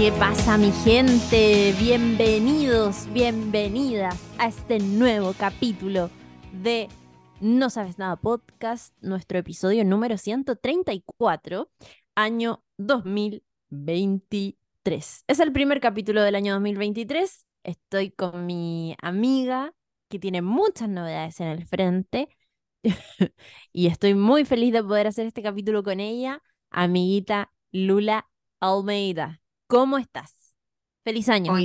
¿Qué pasa mi gente? Bienvenidos, bienvenidas a este nuevo capítulo de No Sabes Nada Podcast, nuestro episodio número 134, año 2023. Es el primer capítulo del año 2023. Estoy con mi amiga que tiene muchas novedades en el frente y estoy muy feliz de poder hacer este capítulo con ella, amiguita Lula Almeida. ¿Cómo estás? Feliz año.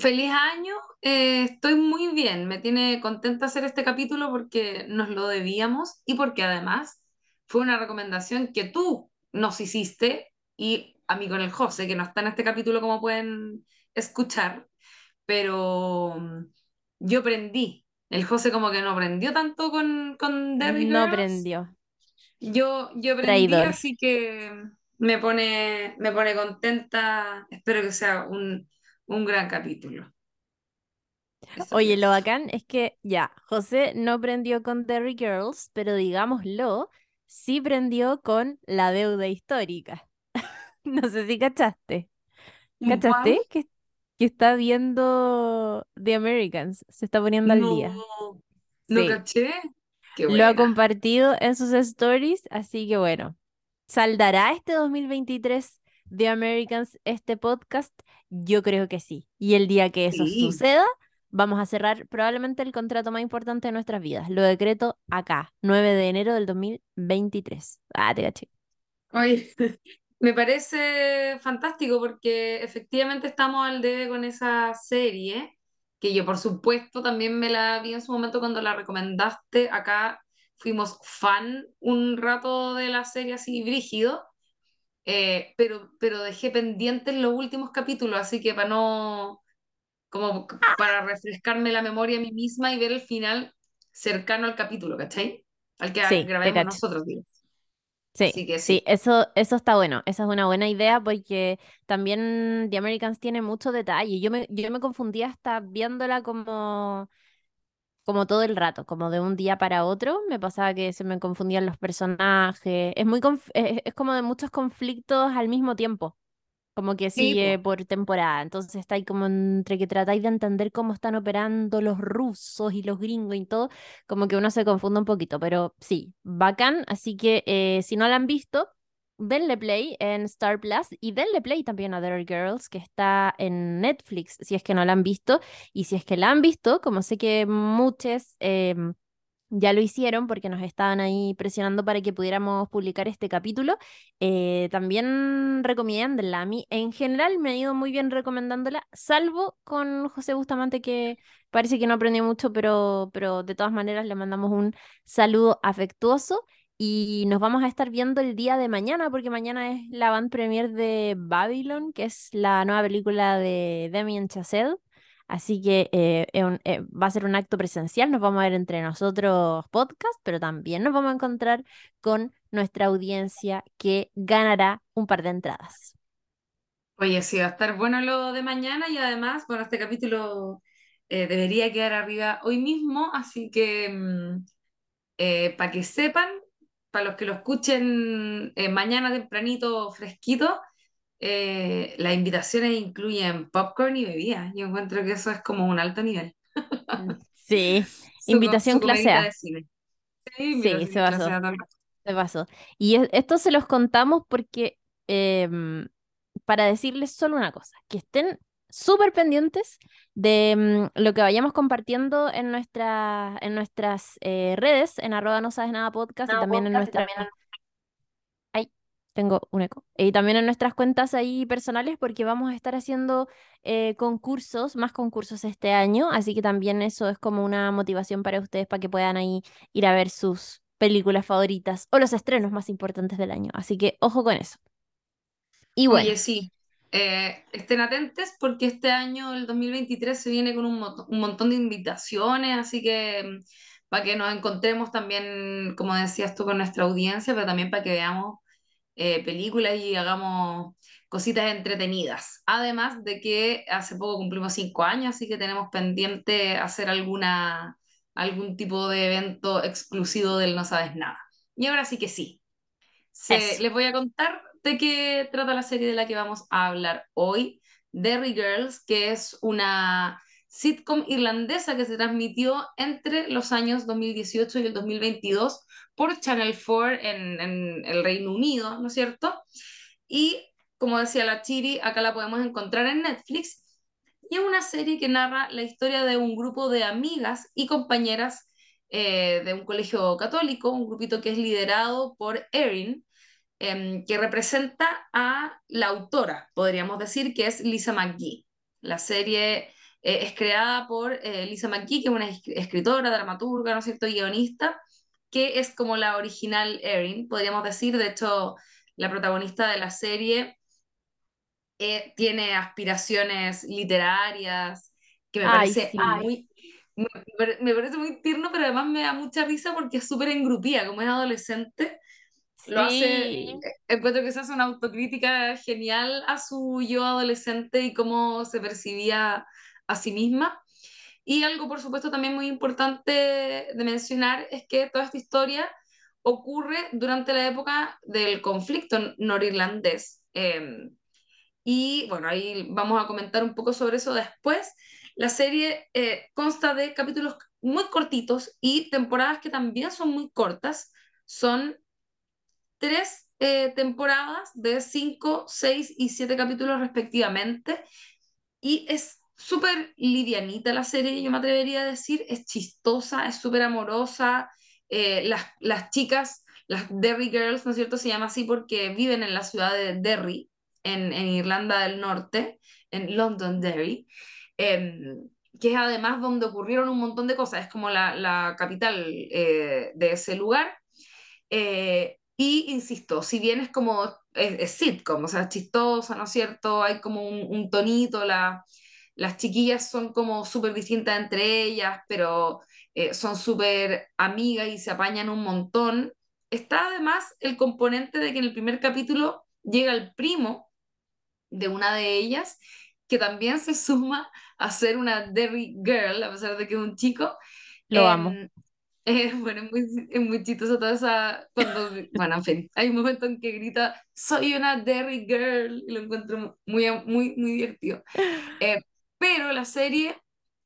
Feliz año. eh, estoy muy bien. Me tiene contenta hacer este capítulo porque nos lo debíamos y porque además fue una recomendación que tú nos hiciste y a mí con el José, que no está en este capítulo como pueden escuchar, pero mm, yo aprendí. El José como que no aprendió tanto con, con No Girls. prendió. Yo, yo aprendí, Traidor. así que me pone, me pone contenta. Espero que sea un, un gran capítulo. Eso Oye, lo bacán es que ya, José no prendió con Derry Girls, pero digámoslo, sí prendió con la deuda histórica. No sé si cachaste. ¿Cachaste? Que, que está viendo The Americans, se está poniendo al día. No, Sí, caché. Qué lo ha compartido en sus stories, así que bueno, ¿saldará este 2023 The Americans este podcast? Yo creo que sí. Y el día que eso Sí. suceda, vamos a cerrar probablemente el contrato más importante de nuestras vidas. Lo decreto acá, 9 de enero del 2023. Ah, te caché. Oye, me parece fantástico porque efectivamente estamos al debe con esa serie, que yo por supuesto también me la vi en su momento cuando la recomendaste. Acá fuimos fan un rato de la serie así brígido, eh, pero, pero dejé pendientes los últimos capítulos, así que para no, como para refrescarme la memoria a mí misma y ver el final cercano al capítulo, ¿cachai? Al que Sí, cacho. nosotros, digo. Sí, Así que sí, sí. eso, eso está bueno. Esa es una buena idea porque también The Americans tiene mucho detalle. Yo me, yo me confundía hasta viéndola como, como todo el rato, como de un día para otro. Me pasaba que se me confundían los personajes. Es muy es, es como de muchos conflictos al mismo tiempo. Como que Sí, sigue po. por temporada. Entonces está ahí como entre que tratáis de entender cómo están operando los rusos y los gringos y todo, como que uno se confunde un poquito. Pero sí, bacán. Así que eh, si no la han visto, denle play en Star Plus y denle play también a Other Girls, que está en Netflix, si es que no la han visto. Y si es que la han visto, como sé que muchos em, ya lo hicieron porque nos estaban ahí presionando para que pudiéramos publicar este capítulo. Eh, también recomiéndenla. A mí en general me ha ido muy bien recomendándola, salvo con José Bustamante que parece que no aprendió mucho, pero, pero de todas maneras le mandamos un saludo afectuoso y nos vamos a estar viendo el día de mañana porque mañana es la van premiere de Babylon, que es la nueva película de Damien Chazelle. Así que eh, eh, va a ser un acto presencial, nos vamos a ver entre nosotros podcast, pero también nos vamos a encontrar con nuestra audiencia que ganará un par de entradas. Oye, sí, va a estar bueno lo de mañana y además, bueno, este capítulo eh, debería quedar arriba hoy mismo, así que para que sepan, para los que lo escuchen eh, mañana tempranito, fresquito, eh, las invitaciones incluyen popcorn y bebidas. Yo encuentro que eso es como un alto nivel. Sí, Su, invitación su clase A. Sí, Sí, se vez. se pasó. Y es- esto se los contamos porque em, para decirles solo una cosa, que estén súper pendientes de mm, lo que vayamos compartiendo en, nuestra, en nuestras eh, redes, en arroba no sabes nada podcast y también en podcast nuestra... también Ay, tengo un eco. Y también en nuestras cuentas ahí personales porque vamos a estar haciendo eh, concursos, más concursos este año, así que también eso es como una motivación para ustedes para que puedan ahí ir a ver sus películas favoritas o los estrenos más importantes del año. Así que ojo con eso. Y Oye, bueno. sí, eh, estén atentos porque este año, el 2023, se viene con un, mo- un montón de invitaciones, así que mm, para que nos encontremos también, como decías tú, con nuestra audiencia, pero también para que veamos eh, películas y hagamos cositas entretenidas. Además de que hace poco cumplimos cinco años, así que tenemos pendiente hacer alguna, algún tipo de evento exclusivo del No Sabes Nada. Y ahora sí que sí. Se, les voy a contar de qué trata la serie de la que vamos a hablar hoy, Derry Girls, que es una sitcom irlandesa que se transmitió entre los años 2018 y el 2022 por Channel 4 en, en el Reino Unido, ¿no es cierto? Y como decía la Chiri, acá la podemos encontrar en Netflix. Y es una serie que narra la historia de un grupo de amigas y compañeras eh, de un colegio católico, un grupito que es liderado por Erin, em, que representa a la autora, podríamos decir, que es Lisa McGee. La serie eh, es creada por eh, Lisa McGee, que es una es- escritora, dramaturga, ¿no es cierto?, guionista, que es como la original Erin, podríamos decir. De hecho, la protagonista de la serie tiene aspiraciones literarias, que me Ay, parece sí. muy, me, me parece muy tierno, pero además me da mucha risa porque es súper engrupida, como es adolescente, lo hace, Sí. encuentro que se hace una autocrítica genial a su yo adolescente y cómo se percibía a sí misma. Y algo, por supuesto, también muy importante de mencionar es que toda esta historia ocurre durante la época del conflicto norirlandés. Eh, y bueno, ahí vamos a comentar un poco sobre eso después. La serie eh, consta de capítulos muy cortitos y temporadas que también son muy cortas. Son tres eh, temporadas de cinco, seis y siete capítulos respectivamente. Y es súper livianita la serie, yo me atrevería a decir. Es chistosa, es súper amorosa. Eh, las, las chicas, las Derry Girls, ¿no es cierto? Se llama así porque viven en la ciudad de Derry, en, en Irlanda del Norte, en Londonderry. Em, que es además donde ocurrieron un montón de cosas, es como la, capital eh, de ese lugar. Eh, y insisto, si bien es como, es, es sitcom, o sea, chistosa, ¿no es cierto? Hay como un, un tonito, la, las chiquillas son como súper distintas entre ellas, pero eh, son súper amigas y se apañan un montón. Está además el componente de que en el primer capítulo llega el primo de una de ellas, que también se suma a ser una Derry Girl, a pesar de que es un chico. Lo amo. Em, eh, bueno, es muy, es muy chistoso toda esa, cuando, bueno, en fin, hay un momento en que grita, soy una Derry Girl, y lo encuentro muy, muy, muy divertido. Eh, pero la serie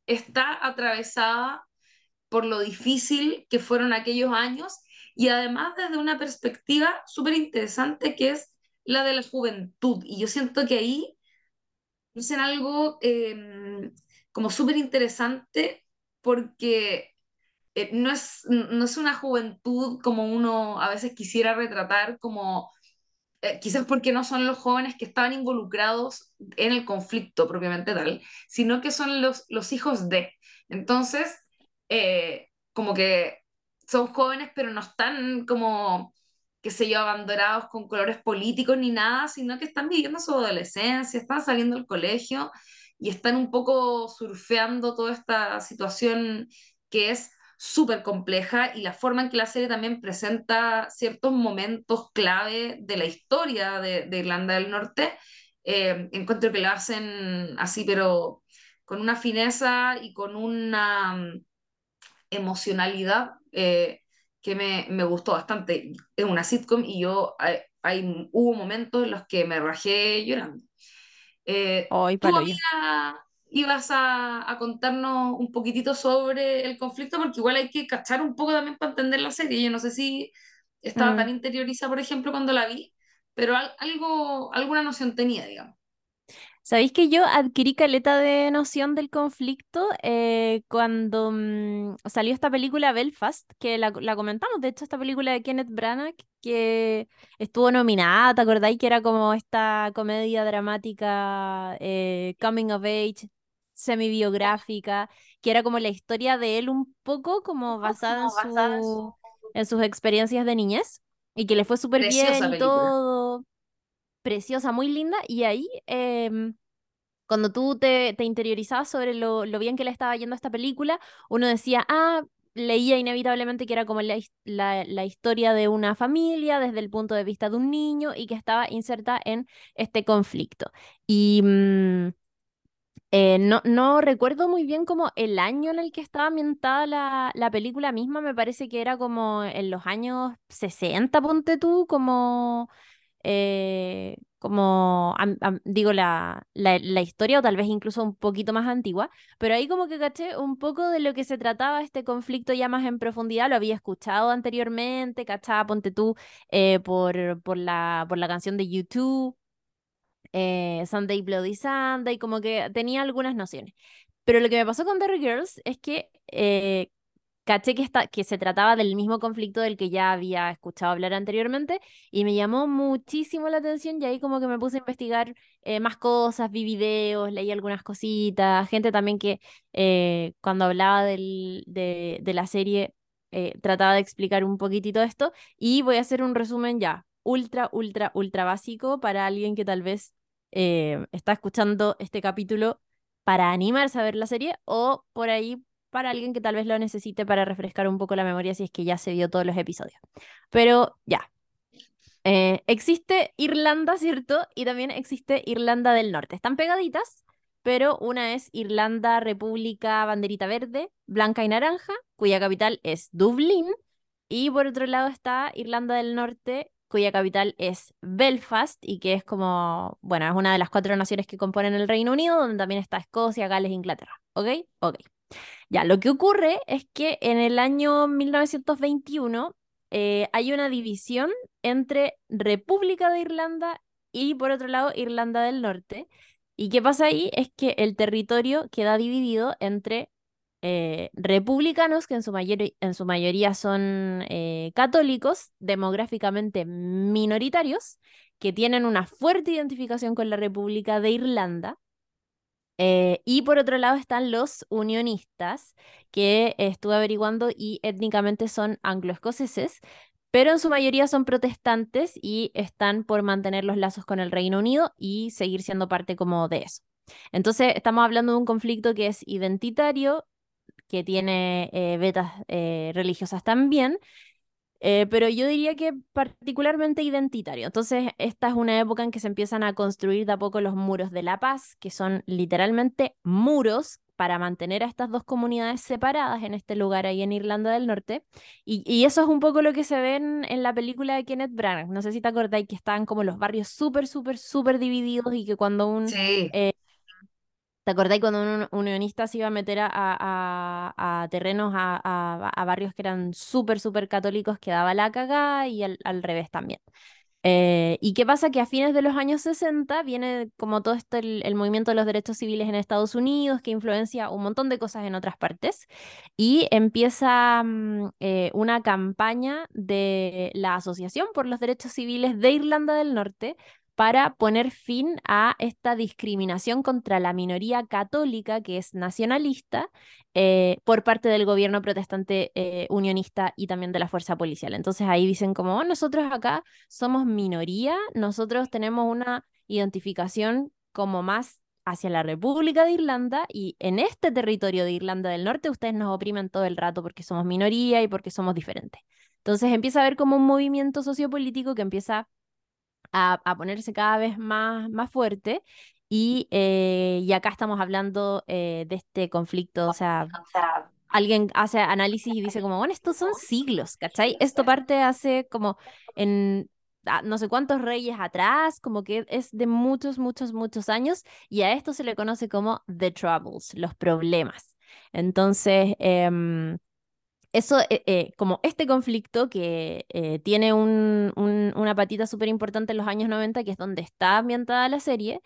está atravesada por lo difícil que fueron aquellos años y además desde una perspectiva súper interesante que es la de la juventud. Y yo siento que ahí dicen algo eh, como súper interesante porque eh, no es, no es una juventud como uno a veces quisiera retratar, como eh, quizás porque no son los jóvenes que estaban involucrados en el conflicto propiamente tal, sino que son los, los hijos de. Entonces, eh, como que son jóvenes, pero no están como, qué sé yo, abandonados con colores políticos ni nada, sino que están viviendo su adolescencia, están saliendo del colegio y están un poco surfeando toda esta situación que es súper compleja y la forma en que la serie también presenta ciertos momentos clave de la historia de, Irlanda del Norte, eh, encuentro que lo hacen así, pero con una fineza y con una mm, emocionalidad eh, que me, me gustó bastante. Es una sitcom y yo hay, hay- hubo momentos en los que me rajé llorando. Eh, Hoy, tú, amiga, ibas a, a contarnos un poquitito sobre el conflicto, porque igual hay que cachar un poco también para entender la serie. Yo no sé si estaba Mm. tan interiorizada, por ejemplo, cuando la vi, pero al- algo, alguna noción tenía, digamos. ¿Sabéis que yo adquirí caleta de noción del conflicto eh, cuando mm, salió esta película Belfast, que la, la comentamos, de hecho, esta película de Kenneth Branagh, que estuvo nominada, ¿te acordáis? Que era como esta comedia dramática, eh, coming of age, semi-biográfica, que era como la historia de él un poco como basada en su, en sus experiencias de niñez, y que le fue súper bien y todo, preciosa, muy linda, y ahí... em, cuando tú te, te interiorizabas sobre lo, bien que le estaba yendo a esta película, uno decía, ah, leía inevitablemente que era como la, his- la, la historia de una familia desde el punto de vista de un niño y que estaba inserta en este conflicto. Y, mm, Eh, no, recuerdo muy bien como el año en el que estaba ambientada la película misma, me parece que era como en los años 60, ponte tú, como, eh, como digo, la, la, la historia o tal vez incluso un poquito más antigua, pero ahí como que caché un poco de lo que se trataba este conflicto ya más en profundidad, lo había escuchado anteriormente, cachaba, ponte tú, eh, por, por la, por la canción de YouTube eh, Sunday Bloody Sunday, como que tenía algunas nociones. Pero lo que me pasó con Derry Girls es que eh, caché que, esta- que se trataba del mismo conflicto del que ya había escuchado hablar anteriormente y me llamó muchísimo la atención y ahí como que me puse a investigar eh, más cosas, vi videos, leí algunas cositas, gente también que eh, cuando hablaba del- de, la serie eh, trataba de explicar un poquitito esto y voy a hacer un resumen ya ultra, ultra, ultra básico para alguien que tal vez está escuchando este capítulo para animarse a ver la serie o por ahí para alguien que tal vez lo necesite para refrescar un poco la memoria si es que ya se vio todos los episodios. Pero ya, eh, existe Irlanda, ¿cierto? Y también existe Irlanda del Norte. Están pegaditas, pero una es Irlanda República Banderita Verde, Blanca y Naranja, cuya capital es Dublín. Y por otro lado está Irlanda del Norte, cuya capital es Belfast y que es como, bueno, es una de las cuatro naciones que componen el Reino Unido, donde también está Escocia, Gales e Inglaterra. ¿Ok? Ok. Ya, lo que ocurre es que en el año 1921 eh, hay una división entre República de Irlanda y por otro lado Irlanda del Norte. ¿Y qué pasa ahí? Es que el territorio queda dividido entre eh, republicanos, que en su, en su mayoría son eh, católicos, demográficamente minoritarios, que tienen una fuerte identificación con la República de Irlanda eh, y por otro lado están los unionistas, que estuve averiguando y étnicamente son angloescoceses, pero en su mayoría son protestantes y están por mantener los lazos con el Reino Unido y seguir siendo parte como de eso. Entonces, estamos hablando de un conflicto que es identitario, que tiene eh, vetas eh, religiosas también, eh, pero yo diría que particularmente identitario. Entonces, esta es una época en que se empiezan a construir de a poco los muros de la paz, que son literalmente muros para mantener a estas dos comunidades separadas en este lugar ahí en Irlanda del Norte. Y, y eso es un poco lo que se ve en, en la película de Kenneth Branagh. No sé si te acordáis que estaban como los barrios súper, súper, súper divididos y que cuando un... Sí, eh, ¿Te acordáis cuando un unionista se iba a meter a, a- a terrenos, a, a- barrios que eran súper, súper católicos, que daba la cagada y al, al revés también? Eh, ¿y qué pasa? Que a fines de los años 60 viene como todo esto, el, el movimiento de los derechos civiles en Estados Unidos, que influencia un montón de cosas en otras partes, y empieza mm, eh, una campaña de la Asociación por los Derechos Civiles de Irlanda del Norte para poner fin a esta discriminación contra la minoría católica que es nacionalista eh, por parte del gobierno protestante eh, unionista y también de la fuerza policial. Entonces ahí dicen como, "Oh, nosotros acá somos minoría, nosotros tenemos una identificación como más hacia la República de Irlanda y en este territorio de Irlanda del Norte ustedes nos oprimen todo el rato porque somos minoría y porque somos diferentes. Entonces empieza a haber como un movimiento sociopolítico que empieza a, a ponerse cada vez más, más fuerte y, eh, y acá estamos hablando eh, de este conflicto, o sea, alguien hace análisis y dice como, bueno, estos son siglos, ¿cachai? Esto parte hace como en ah, no sé cuántos reyes atrás, como que es de muchos, muchos, muchos años, y a esto se le conoce como the troubles, los problemas. Entonces, em, eso, eh, eh, como este conflicto que eh, tiene un- un- una patita súper importante en los años 90, que es donde está ambientada la serie,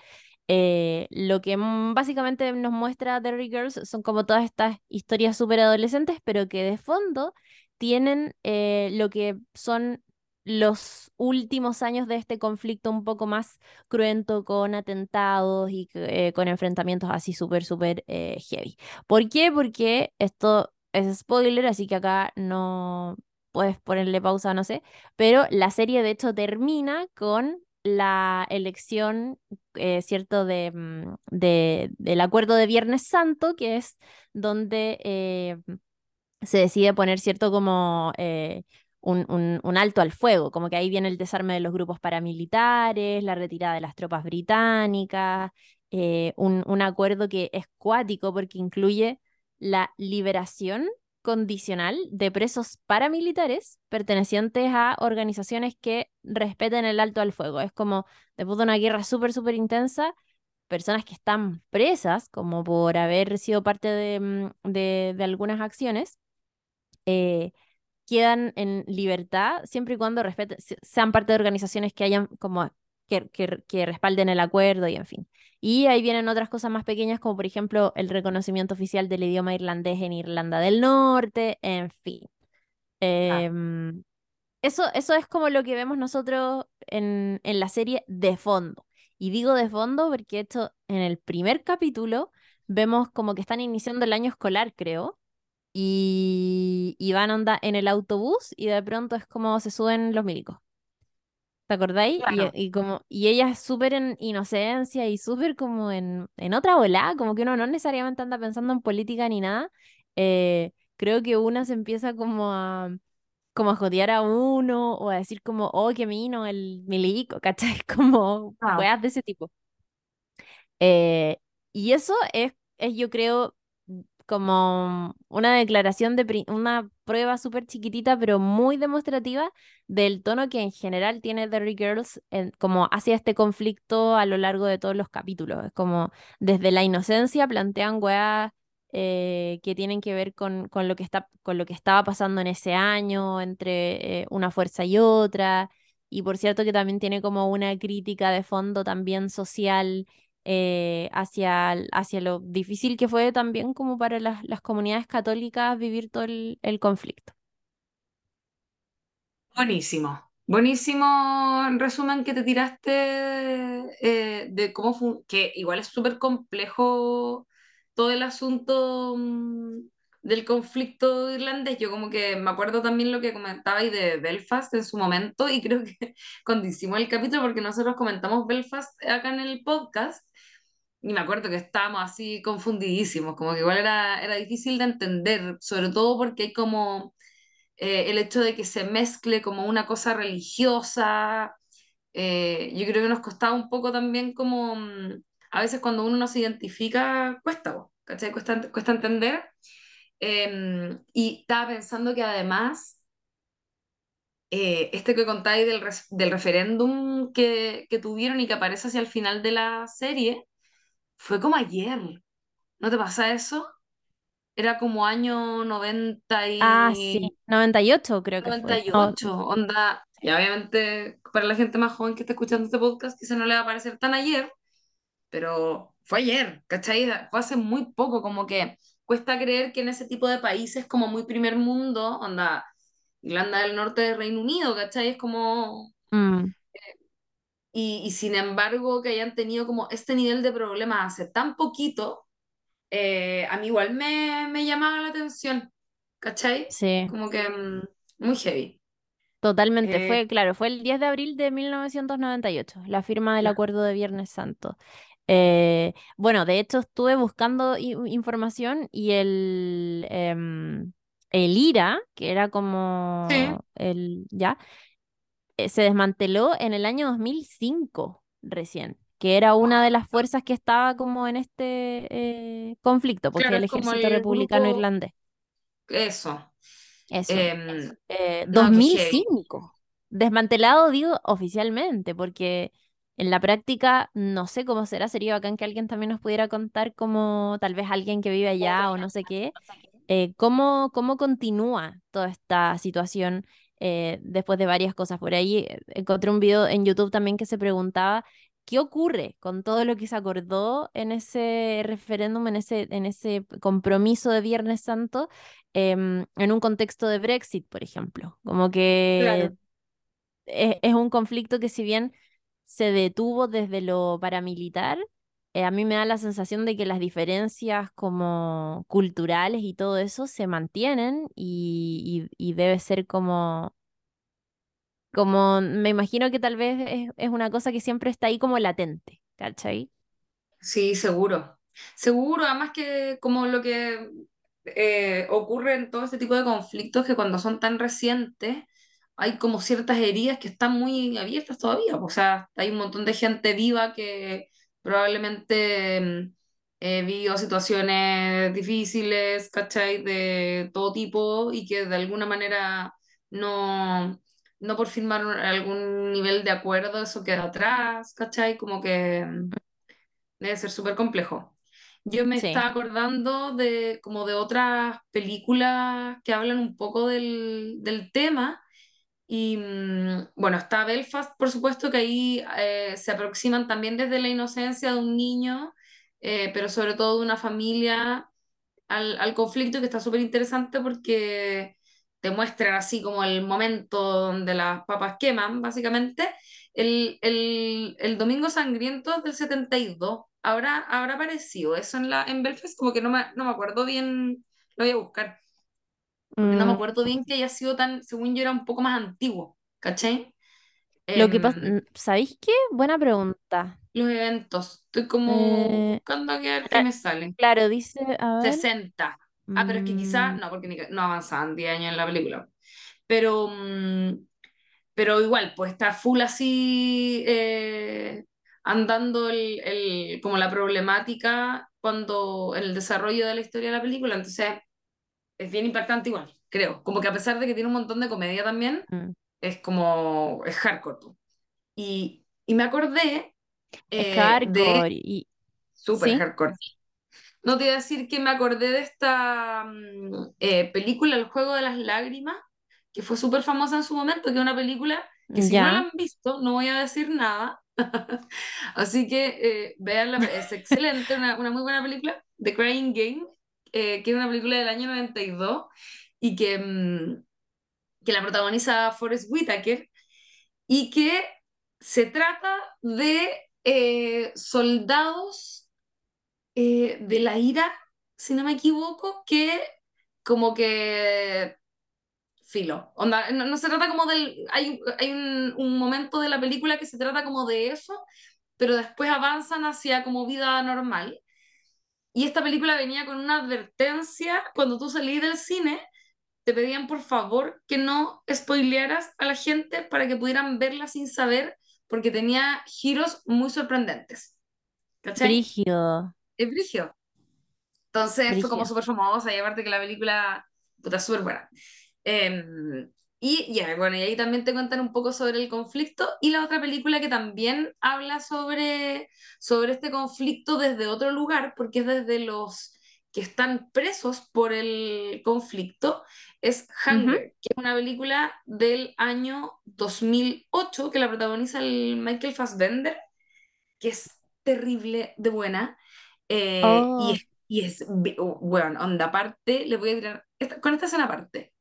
eh, lo que mm, básicamente nos muestra Derry Girls son como todas estas historias súper adolescentes, pero que de fondo tienen eh, lo que son los últimos años de este conflicto un poco más cruento, con atentados y eh, con enfrentamientos así súper, súper eh, heavy. ¿Por qué? Porque esto es spoiler, así que acá no puedes ponerle pausa, no sé, pero la serie de hecho termina con la elección, eh, ¿cierto?, de, mm, de- del acuerdo de Viernes Santo, que es donde eh, se decide poner, ¿cierto?, como eh, un, un- un alto al fuego, como que ahí viene el desarme de los grupos paramilitares, la retirada de las tropas británicas, un, un acuerdo que es cuático porque incluye la liberación condicional de presos paramilitares pertenecientes a organizaciones que respeten el alto al fuego. Es como, después de una guerra súper, súper intensa, personas que están presas, como por haber sido parte de, mm, de, de algunas acciones, eh, quedan en libertad siempre y cuando respeten, sean parte de organizaciones que hayan como que, que, que, respalden el acuerdo y en fin. Y ahí vienen otras cosas más pequeñas, como por ejemplo el reconocimiento oficial del idioma irlandés en Irlanda del Norte, en fin. Eh, eso, eso es como lo que vemos nosotros en, en la serie de fondo. Y digo de fondo porque esto en el primer capítulo vemos como que están iniciando el año escolar, creo, y, y van onda en el autobús y de pronto es como se suben los milicos. ¿Te acordáis? Claro. Y, y como, y ella es súper en inocencia y súper como en, en otra volada, como que uno no necesariamente anda pensando en política ni nada. Eh, creo que una se empieza como a, como a jodear a uno o a decir como, oh, qué mino el milico, ¿cachai? Como Ah, weas de ese tipo. Eh, y eso es, es, yo creo, como una declaración de una prueba súper chiquitita, pero muy demostrativa del tono que en general tiene Derry Girls como hacia este conflicto a lo largo de todos los capítulos. Es como desde la inocencia plantean weas eh, que tienen que ver con, con lo que está, con lo que estaba pasando en ese año entre eh, una fuerza y otra. Y por cierto que también tiene como una crítica de fondo también social eh, hacia, hacia lo difícil que fue también como para las, las comunidades católicas vivir todo el, el conflicto. buenísimo. Buenísimo en resumen que te tiraste eh, de cómo fue, que igual es súper complejo todo el asunto mm, del conflicto irlandés. Yo como que me acuerdo también lo que comentabais de Belfast en su momento y creo que cuando hicimos el capítulo, porque nosotros comentamos Belfast acá en el podcast, y me acuerdo que estábamos así confundidísimos, como que igual era, era difícil de entender, sobre todo porque hay como eh, el hecho de que se mezcle como una cosa religiosa, eh, yo creo que nos costaba un poco también como, mm, a veces cuando uno no se identifica, cuesta, ¿cachai? Cuesta, cuesta entender. Eh, y estaba pensando que además, eh, este que contáis del, del referéndum que, que tuvieron y que aparece hacia el final de la serie, fue como ayer, ¿no te pasa eso? Era como año 90 Ah, sí, y 98 creo que fue. No, 98, onda, y obviamente para la gente más joven que está escuchando este podcast quizá no le va a parecer tan ayer, pero fue ayer, ¿cachai? Fue hace muy poco, como que cuesta creer que en ese tipo de países como muy primer mundo, onda, Irlanda del Norte de Reino Unido, ¿cachai? Es como... mm, Y, y sin embargo que hayan tenido como este nivel de problemas hace tan poquito, eh, a mí igual me, me llamaba la atención, ¿cachai? sí, Como que mm, muy heavy. totalmente. Eh, Fue, claro, fue el 10 de abril de 1998 la firma del acuerdo de Viernes Santo. Eh, bueno, de hecho estuve buscando información y el, em, el IRA, que era Sí. como el, ¿ya? Eh, se desmanteló en el año 2005 recién, que era una de las fuerzas que estaba como en este eh, conflicto, porque Claro, el ejército el republicano grupo, irlandés. eso. Eso. Em, Eh, no, que heavy. 2005. Desmantelado, digo, oficialmente, porque en la práctica no sé cómo será. Sería bacán que alguien también nos pudiera contar como tal vez alguien que vive allá o no sé qué eh, ¿cómo, cómo continúa toda esta situación eh, después de varias cosas? Por ahí encontré un video en YouTube también que se preguntaba qué ocurre con todo lo que se acordó en ese referéndum, en ese, en ese compromiso de Viernes Santo, em, en un contexto de Brexit, por ejemplo. Como que Claro. es, es un conflicto que si bien se detuvo desde lo paramilitar, eh, a mí me da la sensación de que las diferencias como culturales y todo eso se mantienen y, y- debe ser como, como, me imagino que tal vez es, es una cosa que siempre está ahí como latente, ¿cachai? Sí, seguro. Seguro, además que como lo que eh, ocurre en todo este tipo de conflictos, que cuando son tan recientes, hay como ciertas heridas que están muy abiertas todavía. O sea, hay un montón de gente viva que, probablemente eh, vivió situaciones difíciles, ¿cachai? De todo tipo y que de alguna manera no, no por firmar algún nivel de acuerdo eso queda atrás, ¿cachai? Como que mm, debe ser súper complejo. Yo me Sí, estaba acordando de como de otras películas que hablan un poco del, del tema y mm, bueno, está Belfast, por supuesto, que ahí eh, se aproximan también desde la inocencia de un niño, eh, pero sobre todo de una familia al, al conflicto que está súper interesante porque te muestran así como el momento donde las papas queman, básicamente. El, el, el Domingo Sangriento del 72 habrá, habrá aparecido eso en, la, en Belfast, como que no me, no me acuerdo bien, lo voy a buscar porque no me Mm, acuerdo bien que haya sido tan, según yo era un poco más antiguo, ¿cachai? lo que pasa, Em, mm, ¿sabéis qué? Buena pregunta. los eventos, estoy como Eh, buscando a ver qué cla- me sale. claro, dice, a ver. sesenta Ah, pero es que quizá, mm, no, porque ni- no avanzaban 10 años en la película. Pero, mm, pero igual, pues está full así eh, andando el, el- como la problemática cuando en el desarrollo de la historia de la película. Entonces, es bien impactante igual, creo. Como que a pesar de que tiene un montón de comedia también, mm, es como, es hardcore. Y, y me acordé es eh, de, hardcore y... super ¿Sí? hardcore. No te iba a decir que me acordé de esta mm, eh, película, El Juego de las Lágrimas, que fue súper famosa en su momento, que es una película que si no la Ya. han visto, no voy a decir nada. Así que eh, véanla, es excelente, una, una muy buena película, The Crying Game, eh, que es una película del año 92 y que, mm, que la protagoniza Forrest Whitaker y que se trata de eh, soldados eh, de la ira, si no me equivoco, que como que filo. Onda, no, se trata como del... Hay, hay un, un momento de la película que se trata como de eso, pero después avanzan hacia como vida normal. Y esta película venía con una advertencia cuando tú salís del cine te pedían por favor que no spoilearas a la gente para que pudieran verla sin saber, porque tenía giros muy sorprendentes. ¿Cachai? Brígido. Es brigio. Entonces fue como súper famosa y aparte que la película, puta, súper buena. Eh, y ya, bueno, y ahí también te cuentan un poco sobre el conflicto y la otra película que también habla sobre, sobre este conflicto desde otro lugar, porque es desde los que están presos por el conflicto, es. Hunger, que es una película del año 2008 que la protagoniza el Michael Fassbender, que es terrible de buena. eh, y Oh, es, y es, bueno, onda, aparte, le voy a tirar, esta- con esta escena aparte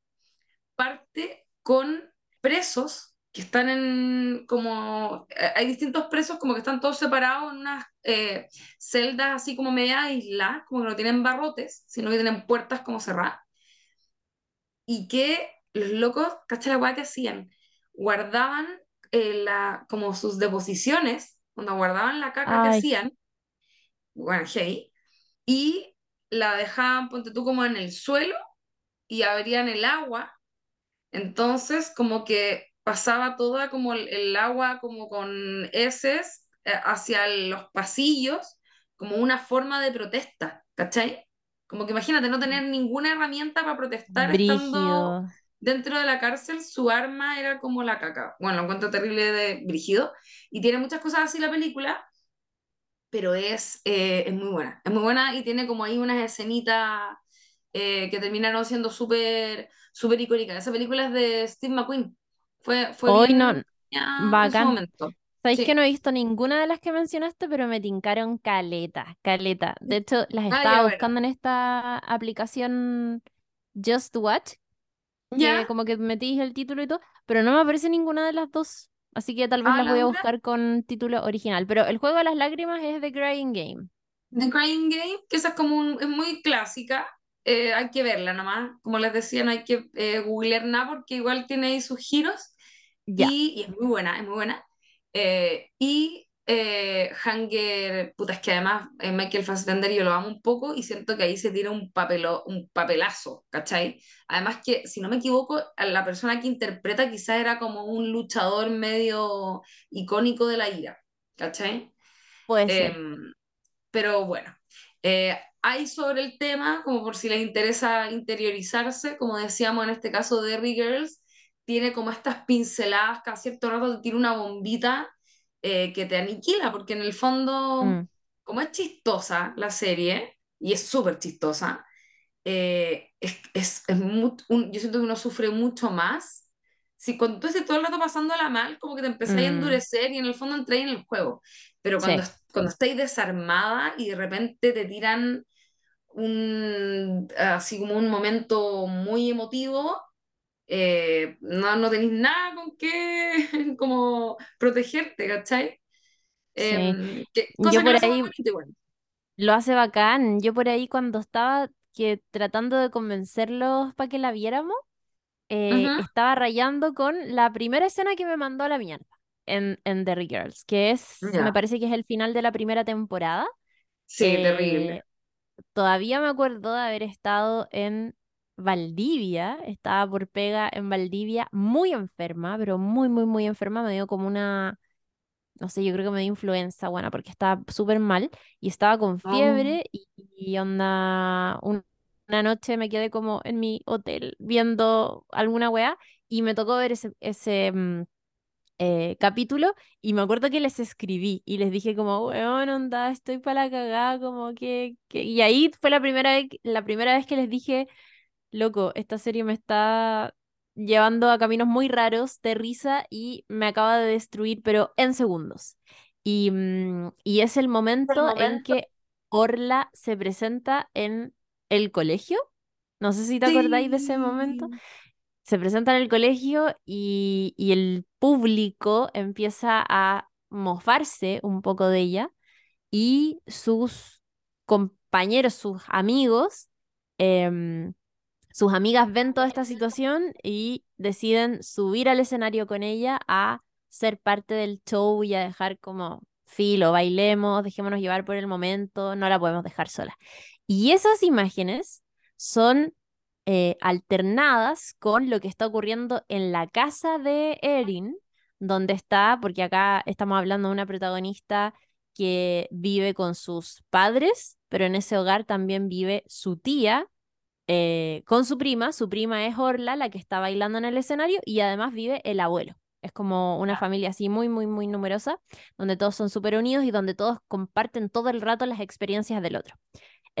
parte con presos que están en como eh, hay distintos presos como que están todos separados en unas eh, celdas así como media aisladas, como que no tienen barrotes, sino que tienen puertas como cerradas, y que los locos, ¿cachai la que hacían? Guardaban eh, la, como sus deposiciones, cuando guardaban la caca que hacían, bueno, hey, y la dejaban, ponte tú, como en el suelo y abrían el agua Entonces, como que pasaba toda como el, el agua como con heces eh, hacia los pasillos, como una forma de protesta, ¿cachai? Como que imagínate no tener ninguna herramienta para protestar estando dentro de la cárcel, su arma era como la caca. Bueno, lo encuentro terrible de brígido y tiene muchas cosas así la película, pero es, eh, es muy buena. Es muy buena y tiene como ahí unas escenitas eh, que terminaron siendo súper súper icónicas. Esa película es de Steve McQueen. Fue, fue Hoy no, bien ya en su bacán. momento. Sabéis que no he visto ninguna de las que mencionaste, pero me tincaron caleta, caleta. De hecho, las Ah, estaba buscando en esta aplicación Just Watch, que Ya. como que metís el título y todo, pero no me aparece ninguna de las dos. Así que tal vez Ah, las la voy a buscar con título original. Pero el juego de las lágrimas es The Crying Game. The Crying Game, que esa es como un- es muy clásica. Eh, hay que verla nomás. Como les decía, no hay que eh, googlear nada porque igual tiene ahí sus giros. Y, y es muy buena, es muy buena. Eh, y eh, Hunger, puta, es que además eh, Michael Fassbender yo lo amo un poco y siento que ahí se tira un, papelo, un papelazo, ¿cachai? Además que, si no me equivoco, a la persona que interpreta quizás era como un luchador medio icónico de la ira, ¿cachai? Puede ser. Em, pero bueno, eh, hay sobre el tema, como por si les interesa interiorizarse, como decíamos en este caso de Derry Girls, tiene como estas pinceladas, cada cierto rato te tira una bombita eh, que te aniquila, porque en el fondo, Mm, como es chistosa la serie, y es súper chistosa, eh, es, es, es un- yo siento que uno sufre mucho más. Si cuando tú estés todo el rato pasándola mal, como que te empezáis a mm, endurecer y en el fondo entráis en el juego. Pero cuando, sí, cuando estáis desarmada y de repente te tiran un, así como un momento muy emotivo, eh, no, no tenéis nada con qué como protegerte, ¿cachai? sí. Em, que, cosa Yo que lo por hace ahí lo bacán. Yo por ahí cuando estaba que tratando de convencerlos para que la viéramos, eh, estaba rayando con la primera escena que me mandó a la mierda en, en The Girls, que es, me parece que es el final de la primera temporada. sí, terrible. Todavía me acuerdo de haber estado en Valdivia, estaba por pega en Valdivia, muy enferma, pero muy, muy, muy enferma, me dio como una, no sé, yo creo que me dio influenza, bueno, porque estaba súper mal y estaba con Oh, fiebre y, y onda, un- una noche me quedé como en mi hotel viendo alguna weá y me tocó ver ese, ese mm, eh, capítulo y me acuerdo que les escribí y les dije como, weón, onda, estoy para la cagada, como que, que... Y ahí fue la primera vez, la primera vez que les dije Loco, esta serie me está llevando a caminos muy raros de risa y me acaba de destruir, pero en segundos. Y, mm, y es el el momento en que Orla se presenta en el colegio. No sé si te acordáis de ese momento. Se presenta en el colegio y, y el público empieza a mofarse un poco de ella y sus compañeros, sus amigos, em, sus amigas ven toda esta situación y deciden subir al escenario con ella a ser parte del show y a dejar como filo, bailemos, dejémonos llevar por el momento, no la podemos dejar sola. Y esas imágenes son eh, alternadas con lo que está ocurriendo en la casa de Erin, donde está, porque acá estamos hablando de una protagonista que vive con sus padres, pero en ese hogar también vive su tía eh, con su prima. Su prima es Orla, la que está bailando en el escenario, y además vive el abuelo. Es como una familia así muy, muy, muy numerosa, donde todos son súper unidos y donde todos comparten todo el rato las experiencias del otro.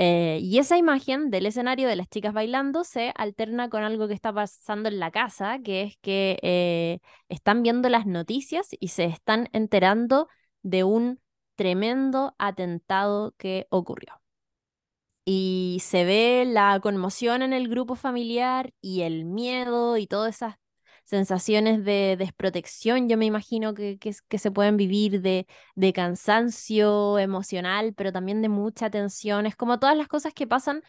Eh, y esa imagen del escenario de las chicas bailando se alterna con algo que está pasando en la casa, que es que eh, están viendo las noticias y se están enterando de un tremendo atentado que ocurrió. Y se ve la conmoción en el grupo familiar y el miedo y todas esas sensaciones de desprotección, yo me imagino que, que, que se pueden vivir de, de cansancio emocional, pero también de mucha tensión. Es como todas las cosas que pasan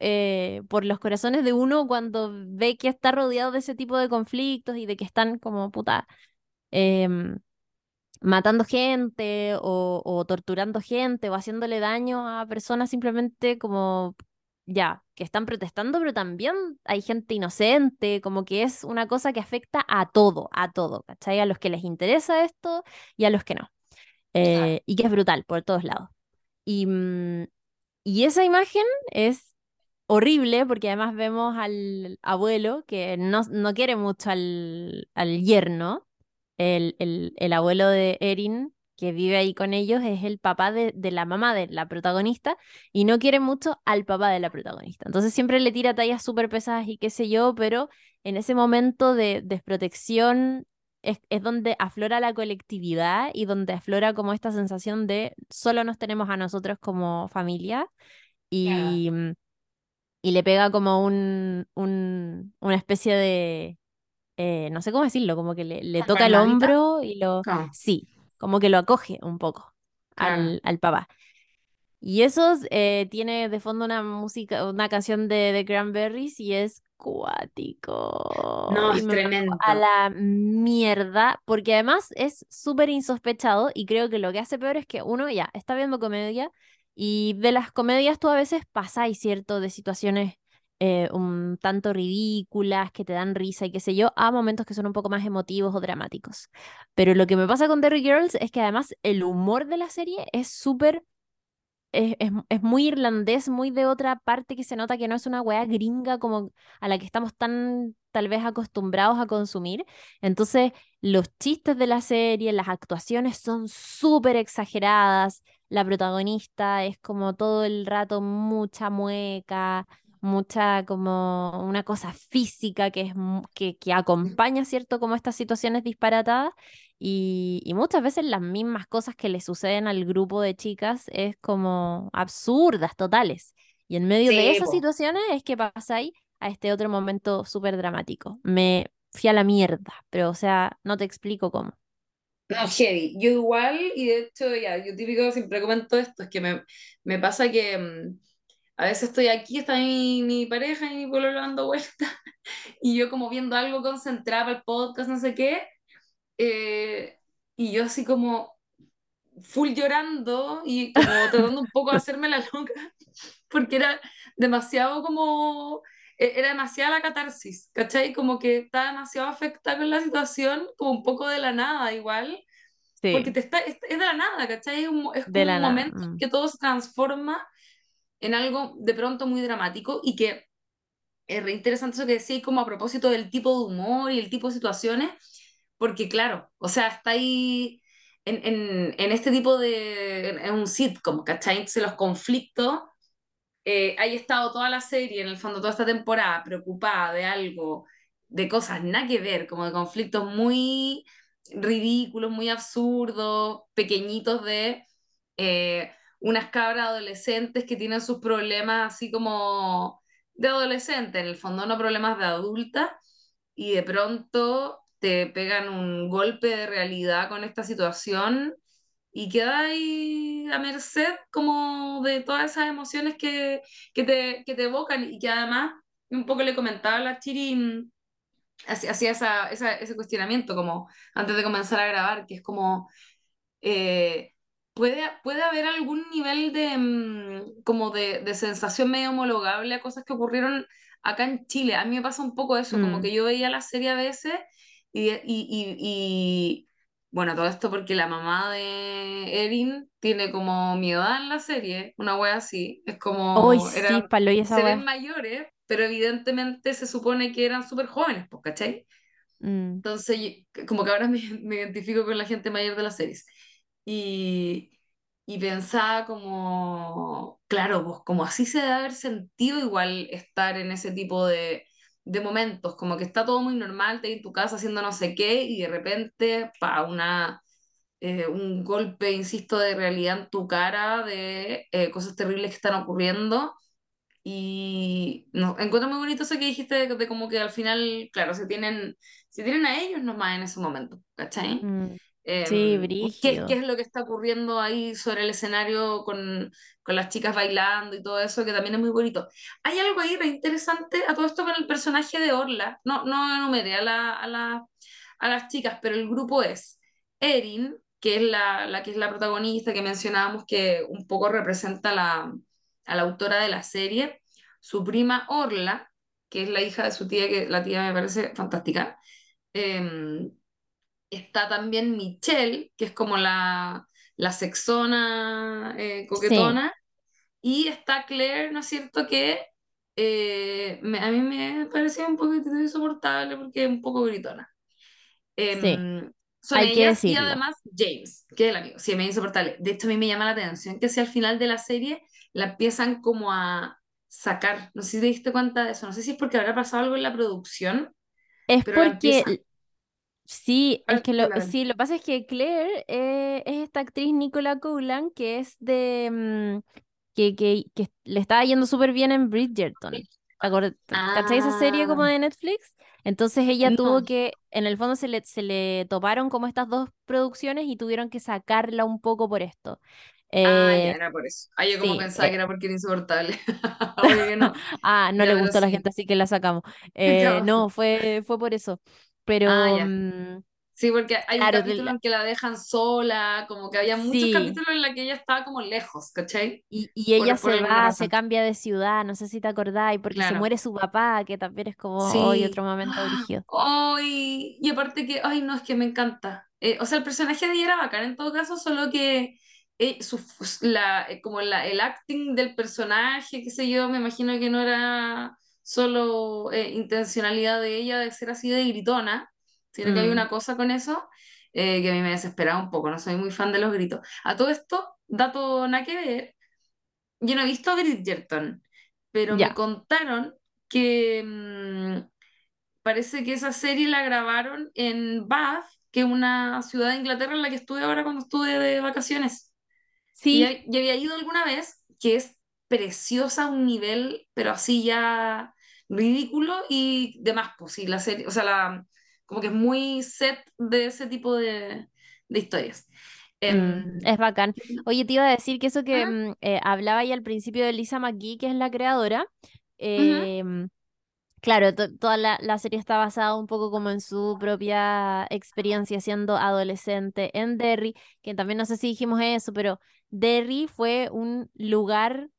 eh, por los corazones de uno cuando ve que está rodeado de ese tipo de conflictos y de que están como puta. em, matando gente o, o torturando gente o haciéndole daño a personas simplemente como, ya, que están protestando, pero también hay gente inocente, como que es una cosa que afecta a todo, a todo, ¿cachai? A los que les interesa esto y a los que no. Eh, y que es brutal por todos lados. Y, mm, y esa imagen es horrible porque además vemos al abuelo que no, no quiere mucho al, al yerno el, el, el abuelo de Erin, que vive ahí con ellos, es el papá de, de la mamá de la protagonista y no quiere mucho al papá de la protagonista. Entonces siempre le tira tallas súper pesadas y qué sé yo, pero en ese momento de desprotección es, es donde aflora la colectividad y donde aflora como esta sensación de solo nos tenemos a nosotros como familia y, mm, y le pega como un, un, una especie de eh, no sé cómo decirlo, como que le, le ¿Con toca el hombro y lo, No, sí, como que lo acoge un poco al, al papá. Y eso eh, tiene de fondo una música, una canción de, de Cranberries y es cuático. No, es me mandó a tremendo. la mierda, porque además es súper insospechado y creo que lo que hace peor es que uno ya está viendo comedia y de las comedias tú a veces pasáis, ¿cierto? De situaciones eh, un tanto ridículas, que te dan risa y qué sé yo, a momentos que son un poco más emotivos o dramáticos. Pero lo que me pasa con Derry Girls es que además el humor de la serie es súper es, es- es muy irlandés, muy de otra parte que se nota que no es una weá gringa como a la que estamos tan tal vez acostumbrados a consumir. Entonces, los chistes de la serie, las actuaciones son súper exageradas. La protagonista es como todo el rato mucha mueca, mucha como una cosa física que es que, que acompaña, ¿cierto? Como estas situaciones disparatadas. Y, y muchas veces las mismas cosas que le suceden al grupo de chicas es como absurdas, totales. Y en medio de esas situaciones es que pasáis a este otro momento súper dramático. Me fui a la mierda, pero o sea, no te explico cómo. No, heavy. Yo igual, y de hecho, ya, yo típico siempre comento esto, es que me, me pasa que mm, a veces estoy aquí, está mi, mi pareja y mi pueblo dando vueltas, y yo como viendo algo concentrada para el podcast, no sé qué, eh, y yo así como full llorando y como tratando un poco de hacerme la loca, porque era demasiado como, e- era demasiada la catarsis, ¿cachai? Como que estaba demasiado afectada con la situación, como un poco de la nada igual porque Sí, te está, es, es de la nada, ¿cachai? Es, un es de como la un momento en mm. que todo se transforma en algo de pronto muy dramático y que es re interesante eso que decís como a propósito del tipo de humor y el tipo de situaciones, porque claro, o sea, está ahí en, en, en este tipo de, en, en un sitcom, ¿cachai? Entonces los conflictos eh, haya estado toda la serie, en el fondo toda esta temporada, preocupada de algo, de cosas nada que ver, como de conflictos muy ridículos, muy absurdos, pequeñitos de eh, unas cabras adolescentes que tienen sus problemas así como de adolescente, en el fondo no problemas de adulta, y de pronto te pegan un golpe de realidad con esta situación y quedáis a merced como de todas esas emociones que, que te, que te evocan. Y que además un poco le comentaba a la Chiri, mm, hacía esa, esa- ese cuestionamiento como antes de comenzar a grabar, que es como, eh, ¿puede, puede haber algún nivel de, mm, como de, de sensación medio homologable a cosas que ocurrieron acá en Chile? A mí me pasa un poco eso, como Mm. que yo veía la serie a veces y, y, y, y- bueno, todo esto porque la mamá de Erin tiene como mi edad en la serie, una wea así, es como, era, sí, palo y esa se ven weá. mayores, pero evidentemente se supone que eran súper jóvenes, pues, ¿cachai? Mm. Entonces, como que ahora me, me identifico con la gente mayor de las series. Y, y pensaba como, claro, pues como así se debe haber sentido igual estar en ese tipo de, de momentos, como que está todo muy normal, te en tu casa haciendo no sé qué y de repente, pa, una, eh, un golpe, insisto, de realidad en tu cara, de eh, cosas terribles que están ocurriendo y no, encuentro muy bonito eso que dijiste de, de como que al final, claro, se tienen, se tienen a ellos nomás en ese momento, ¿cachai? Mm. Sí, Eh, ¿qué, qué brígido. es lo que está ocurriendo ahí sobre el escenario con, con las chicas bailando y todo eso, que también es muy bonito. Hay algo ahí re interesante a todo esto con el personaje de Orla. No, no enumeré a, la, a, la- a las chicas, pero el grupo es Erin, que es la, la que es la protagonista que mencionábamos, que un poco representa la, a la autora de la serie, su prima Orla, que es la hija de su tía, que la tía me parece fantástica. Em, Está también Michelle, que es como la, la sexona eh, Sí, coquetona. Y está Claire, ¿no es cierto? Que eh, me- a mí me parecía un poquito insoportable porque es un poco gritona. sí, Em, son hay que y además James, que es el amigo. Sí, me es insoportable. De hecho, a mí me llama la atención que si al final de la serie la empiezan como a sacar. No sé si te diste cuenta de eso. No sé si es porque habrá pasado algo en la producción, Es porque. Sí, es que lo, sí, lo que pasa es que Claire eh, es esta actriz Nicola Coughlan que es de mm, que, que, que le estaba yendo súper bien en Bridgerton. ¿Cachai esa serie como Ah, de Netflix? Entonces ella no. tuvo que, en el fondo se le, se le toparon como estas dos producciones y tuvieron que sacarla un poco por esto. Ah, ya Eh, era por eso. Ah, yo como sí, pensaba eh, que era porque era insoportable. No. ah, no Ya, le gustó a la gente, así que la sacamos. Eh, no, fue, fue por eso. Ah, Pero, ya. mm, Sí, porque hay un Claro, de capítulo la- en que la dejan sola, como que había muchos sí. capítulos en los que ella estaba como lejos, ¿cachai? Y, y ella Por, se va, se cambia de ciudad, no sé si te acordáis, porque se muere su papá, que también es como hoy otro momento brígido. Ay, y aparte que, ay, no, es que me encanta. Eh, o sea, el personaje de ella era bacán en todo caso, solo que eh, su, la, eh, como la, el acting del personaje, qué sé yo, me imagino que no era solo eh, intencionalidad de ella de ser así de gritona, sino que hay Mm, una cosa con eso eh, que a mí me desesperaba un poco, no soy muy fan de los gritos. A todo esto, dato nada que ver, yo no he visto Bridgerton, pero me contaron que... mm, Parece que esa serie la grabaron en Bath, que es una ciudad de Inglaterra en la que estuve ahora cuando estuve de vacaciones. Y Sí, ya había ido alguna vez, que es preciosa a un nivel, pero así ya ridículo y demás, pues sí, la serie, o sea, la, como que es muy set de ese tipo de, de historias. mm, Em, es bacán. Oye, te iba a decir que eso que ¿ah? mm, eh, hablaba ahí al principio de Lisa McGee, que es la creadora, em, Claro, to- toda la, la serie está basada un poco como en su propia experiencia siendo adolescente en Derry, que también no sé si dijimos eso, pero Derry fue un lugar,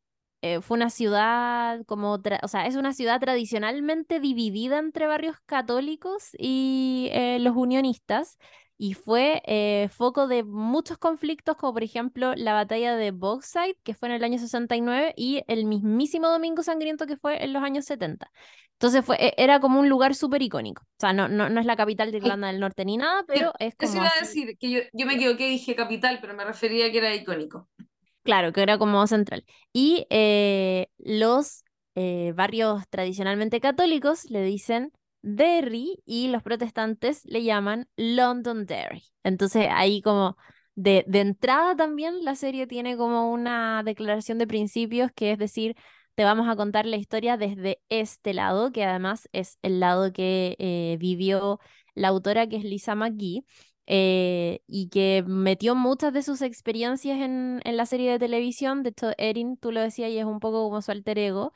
eh, fue una ciudad como, o sea, es una ciudad tradicionalmente dividida entre barrios católicos y eh, los unionistas. Y fue eh, foco de muchos conflictos, como por ejemplo la batalla de Bogside, que fue en el año 69, y el mismísimo Domingo Sangriento, que fue en los años 70. Entonces fue, e- era como un lugar súper icónico. O sea, no, no, no es la capital de Irlanda del Norte ni nada, pero es Eso como iba a decir, que yo, yo me equivoqué, dije capital, pero me refería a que era icónico. Claro, que era como central. Y eh, los eh, barrios tradicionalmente católicos le dicen Derry y los protestantes le llaman Londonderry. Entonces ahí como de, de entrada también la serie tiene como una declaración de principios que es decir, te vamos a contar la historia desde este lado, que además es el lado que eh, vivió la autora que es Lisa McGee eh, y que metió muchas de sus experiencias en, en la serie de televisión. De hecho, Erin, tú lo decías, y es un poco como su alter ego.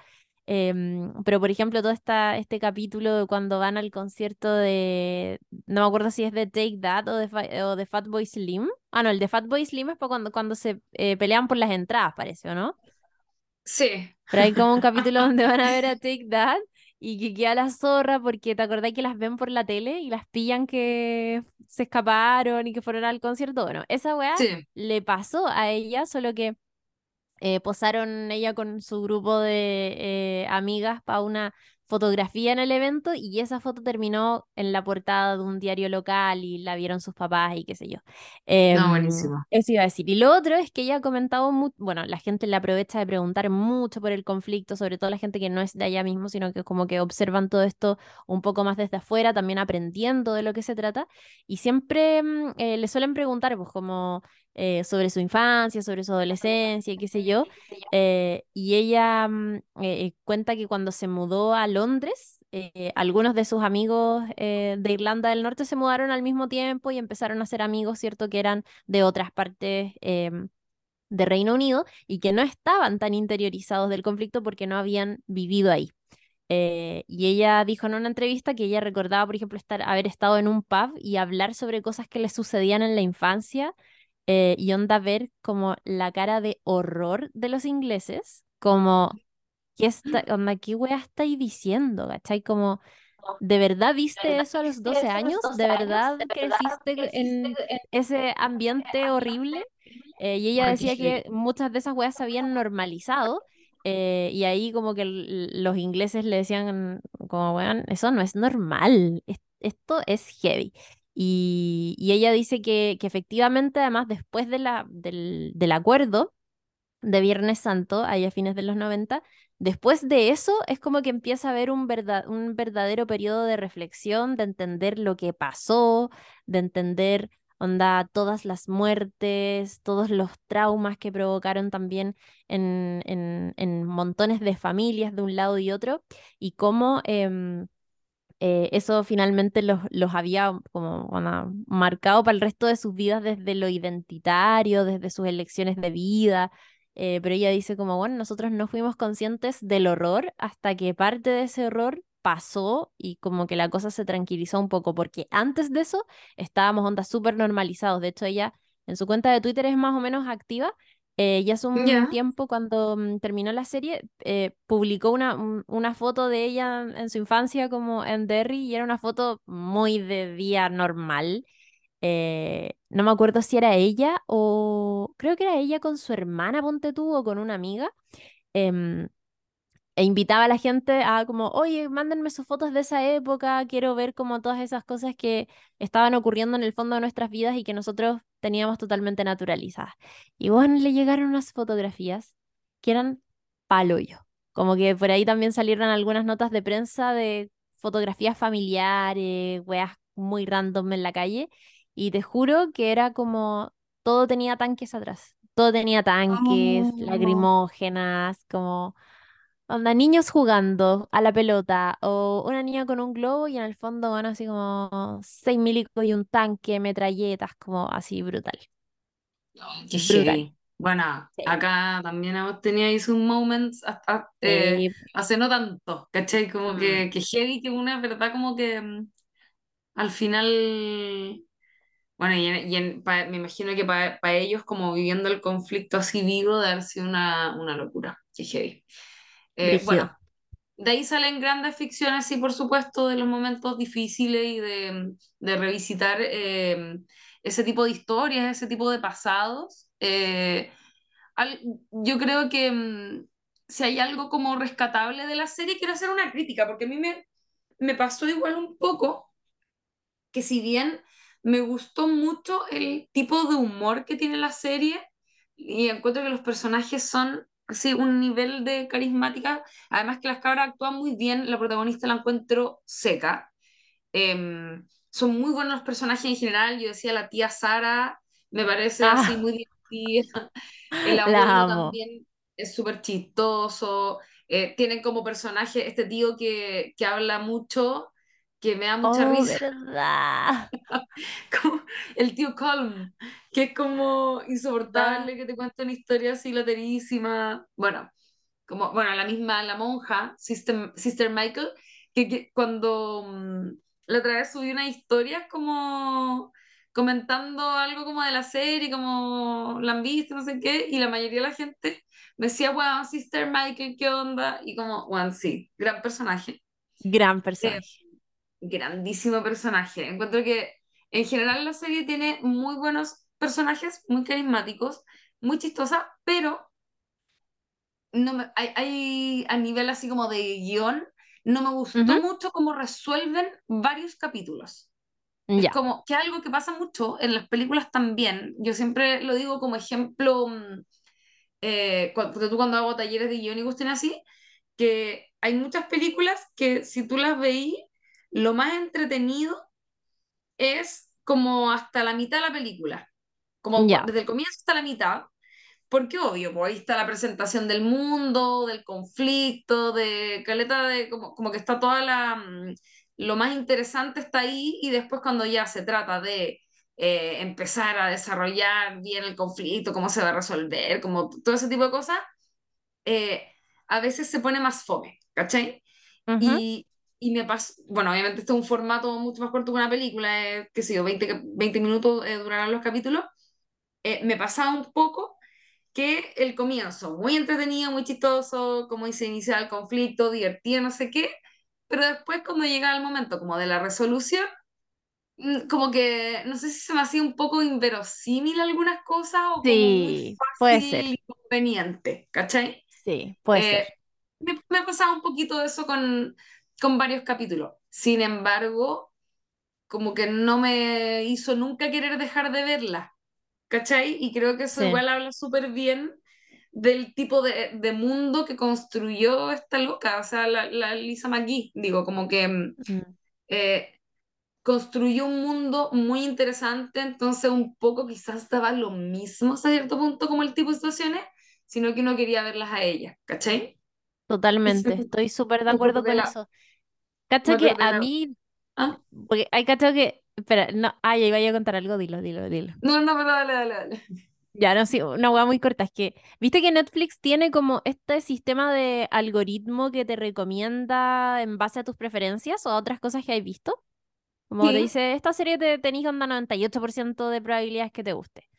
Em, pero, por ejemplo, todo esta, este capítulo de cuando van al concierto de, no me acuerdo si es de Take That o de, o de Fatboy Slim. Ah, no, el de Fatboy Slim es para cuando, cuando se eh, pelean por las entradas, parece, ¿o no? Sí, Pero hay como un capítulo donde van a ver a Take That y que queda la zorra porque te acordás que las ven por la tele y las pillan que se escaparon y que fueron al concierto. Bueno, esa weá sí. le pasó a ella, solo que eh, posaron ella con su grupo de eh, amigas para una fotografía en el evento y esa foto terminó en la portada de un diario local y la vieron sus papás y qué sé yo. No, Em, buenísimo. eso iba a decir. Y lo otro es que ella ha comentado, bueno, la gente le aprovecha de preguntar mucho por el conflicto, sobre todo la gente que no es de allá mismo, sino que como que observan todo esto un poco más desde afuera, también aprendiendo de lo que se trata. Y siempre mm, eh, le suelen preguntar, pues como eh, sobre su infancia, sobre su adolescencia qué sé yo. eh, y ella mm, eh, cuenta que cuando se mudó a Londres, algunos de sus amigos de Irlanda del Norte se mudaron al mismo tiempo y empezaron a ser amigos, ¿cierto? Que eran de otras partes em, de Reino Unido y que no estaban tan interiorizados del conflicto porque no habían vivido ahí. Eh, y ella dijo en una entrevista que ella recordaba, por ejemplo, estar, haber estado en un pub y hablar sobre cosas que le sucedían en la infancia eh, y onda ver como la cara de horror de los ingleses, como, ¿qué está, onda, qué wea estáis diciendo? ¿Cachai? Como, ¿de verdad viste eso a los 12 años? ¿De verdad creciste en ese ambiente horrible? Eh, y ella decía que muchas de esas weas se habían normalizado. eh, y ahí como que los ingleses le decían como, weón, eso no es normal, es- esto es heavy. Y, ella dice que, efectivamente, además, después de la, del, del acuerdo de Viernes Santo, ahí a fines de los 90, después de eso es como que empieza a haber un, verdad, un verdadero periodo de reflexión, de entender lo que pasó, de entender, onda, todas las muertes, todos los traumas que provocaron también en, en, en montones de familias de un lado y otro, y cómo... em, eh, eso finalmente los, los había como bueno, marcado para el resto de sus vidas desde lo identitario, desde sus elecciones de vida. eh, pero ella dice como, bueno, nosotros no fuimos conscientes del horror hasta que parte de ese horror pasó y como que la cosa se tranquilizó un poco, porque antes de eso estábamos ondas súper normalizados. De hecho, ella en su cuenta de Twitter es más o menos activa. Eh, y hace un tiempo, cuando mm, terminó la serie, eh, publicó una, un- una foto de ella en su infancia como en Derry y era una foto muy de día normal. Eh, no me acuerdo si era ella o creo que era ella con su hermana, ponte tú, o con una amiga. em, e invitaba a la gente a como, oye, mándenme sus fotos de esa época, quiero ver como todas esas cosas que estaban ocurriendo en el fondo de nuestras vidas y que nosotros teníamos totalmente naturalizadas. Y bueno, le llegaron unas fotografías que eran paloyo. Como que por ahí también salieron algunas notas de prensa de fotografías familiares, weas muy random en la calle. Y te juro que era como, todo tenía tanques atrás. Todo tenía tanques, Oh, lacrimógenas, como Onda, niños jugando a la pelota o una niña con un globo y en el fondo van así como seis milicos y un tanque, metralletas, como así brutal. qué Brutal. heavy. Bueno, Sí. acá también hemos tenido ahí sus moments hasta eh, Sí. hace no tanto, ¿cachai? Como Mm, que, que heavy, que una verdad como que mm, al final, bueno, y, en- y en- pa- me imagino que para ellos como viviendo el conflicto así vivo sido una, una locura, qué heavy. Eh, bueno, de ahí salen grandes ficciones, sí, por supuesto, de los momentos difíciles y de, de revisitar eh, ese tipo de historias, ese tipo de pasados. Eh, al- yo creo que mm, si hay algo como rescatable de la serie, quiero hacer una crítica, porque a mí me, me pasó igual un poco que si bien me gustó mucho el tipo de humor que tiene la serie y encuentro que los personajes son así un nivel de carismática, además que las cabras actúan muy bien, la protagonista la encuentro seca. Eh, son muy buenos los personajes en general, yo decía la tía Sara, me parece así Ah, muy divertida, el abuelo también es súper chistoso, eh, tienen como personaje este tío que, que habla mucho, que me da mucha Oh, risa ¿verdad? como el tío Colm, que es como insoportable, que te cuenta una historia así loterísima. Bueno, como, bueno, la misma, la monja, Sister, Sister Michael, que, que cuando mm, la otra vez subí una historia como comentando algo como de la serie, como la han visto, no sé qué, y la mayoría de la gente me decía, wow, Sister Michael, ¿qué onda? Y como, bueno, sí, gran personaje. Gran Eh, personaje. Grandísimo personaje. Encuentro que en general la serie tiene muy buenos personajes, muy carismáticos, muy chistosa, pero no me, hay, hay a nivel así como de guion, no me gustó mucho cómo resuelven varios capítulos. Es Ya, como que algo que pasa mucho en las películas también, yo siempre lo digo como ejemplo, mm, eh, cuando, tú cuando hago talleres de guion y cuestiones así, que hay muchas películas que si tú las veís, lo más entretenido es como hasta la mitad de la película, como ya. desde el comienzo hasta la mitad, porque obvio, pues ahí está la presentación del mundo, del conflicto, de caleta de como, como que está toda la mm, lo más interesante está ahí y después cuando ya se trata de eh, empezar a desarrollar bien el conflicto, cómo se va a resolver, como todo ese tipo de cosas, eh, a veces se pone más fome, ¿cachai? Ujú, Y, y me pasó, bueno, obviamente este es un formato mucho más corto que una película, eh, qué sé yo, 20 cap- 20 minutos eh, durarán los capítulos. Eh, me pasaba un poco que el comienzo, muy entretenido, muy chistoso, cómo se inicia el conflicto, divertido, no sé qué, pero después cuando llega el momento como de la resolución, mm, como que no sé si se me hacía un poco inverosímil algunas cosas o como muy Sí, puede fácil ser. y conveniente, ¿cachai? Sí, puede Eh, ser. me, me ha pasado un poquito eso con, con varios capítulos. Sin embargo, como que no me hizo nunca querer dejar de verla, ¿cachai? Y creo que eso Sí. igual habla súper bien del tipo de, de mundo que construyó esta loca, o sea, la, la Lisa McGee, digo, como que mm, Mm, eh, construyó un mundo muy interesante, entonces un poco quizás daba lo mismo hasta cierto punto como el tipo de situaciones, sino que uno quería verlas a ellas, ¿cachai? Totalmente, estoy súper de acuerdo con la, eso. Me Cacha que a mí, ¿ah? porque hay cacho que, espera, no, ay, iba a contar algo, dilo, dilo, dilo. No, no, pero dale, dale, dale. Ya, no, sí, una hueá muy corta. Es que, viste que Netflix tiene como este sistema de algoritmo que te recomienda en base a tus preferencias o a otras cosas que has visto. Como te Sí, dice, esta serie te tenéis onda 98% de probabilidades que te guste.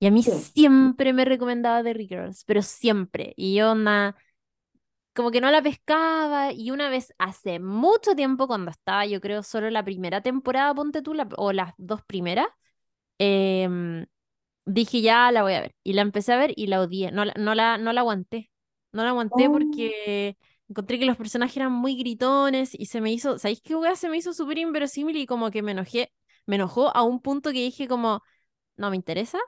Y a mí sí. siempre me recomendaba The Girls, pero siempre. Y yo onda, como que no la pescaba. Y una vez hace mucho tiempo, cuando estaba, yo creo, solo la primera temporada, ponte tú, la- o las dos primeras, em, dije ya la voy a ver. Y la empecé a ver y la odié. No, la- no la, no la aguanté. No la aguanté Oh, porque encontré que los personajes eran muy gritones y se me hizo, ¿sabéis qué wea? Se me hizo súper inverosímil y como que me enojé. Me enojó a un punto que dije como, no me interesa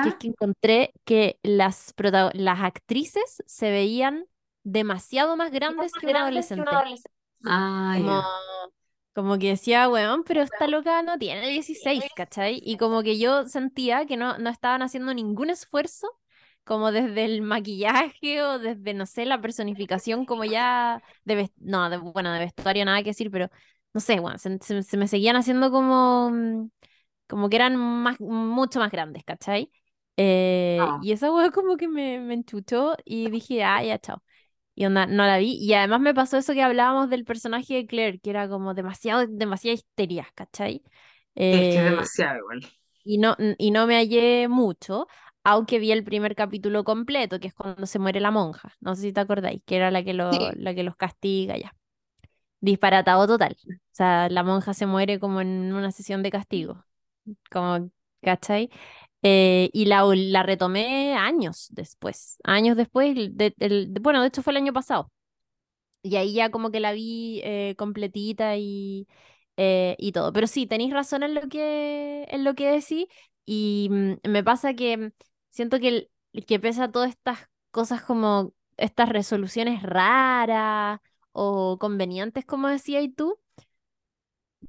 que es que encontré que las, las actrices se veían demasiado más grandes más que un grandes que un adolescente. adolescente. Ah, Como, como que decía, weón, pero esta loca no tiene 16, ¿cachai? Y como que yo sentía que no, no estaban haciendo ningún esfuerzo, como desde el maquillaje o desde, no sé, la personificación, como ya de, no, de- bueno, de vestuario nada que decir, pero no sé, bueno, se, se- se me seguían haciendo como, mm, como que eran más, mucho más grandes, ¿cachai? Eh, Ah, y esa weá como que me, me enchuchó y dije, ah, ya, chao. Y onda, no la vi. Y además me pasó eso que hablábamos del personaje de Claire, que era como demasiado, demasiada histeria, ¿cachai? es que es Eh, demasiado igual. y no, y no me hallé mucho, aunque vi el primer capítulo completo, que es cuando se muere la monja. No sé si te acordáis, que era la que, lo, Sí. la que los castiga ya. Disparatado total. O sea, la monja se muere como en una sesión de castigo. Como, ¿cachai? Eh, y la, la retomé años después. Años después, de- del- de- bueno, de hecho fue el año pasado. Y ahí ya como que la vi eh, completita y, eh, y todo. Pero sí, tenéis razón en lo que, en lo que decís. Y mm, me pasa que mm, siento que, que pese a todas estas cosas como estas resoluciones raras o convenientes, como decías tú,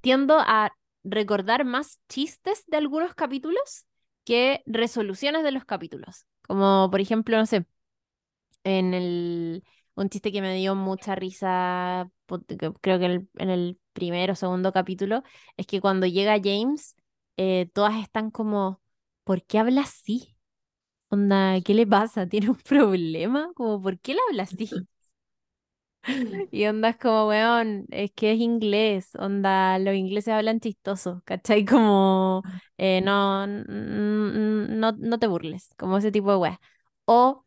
tiendo a recordar más chistes de algunos capítulos que resoluciones de los capítulos. Como por ejemplo, no sé, en el, un chiste que me dio mucha risa, creo que en el, en primer o segundo capítulo, es que cuando llega James, eh, todas están como, ¿por qué habla así? Onda, ¿qué le pasa? ¿Tiene un problema? Como, ¿por qué él habla así? Y onda es como, weón, es que es inglés, onda, los ingleses hablan chistoso, ¿cachai? Como, eh, no, no, no te burles, como ese tipo de weá. O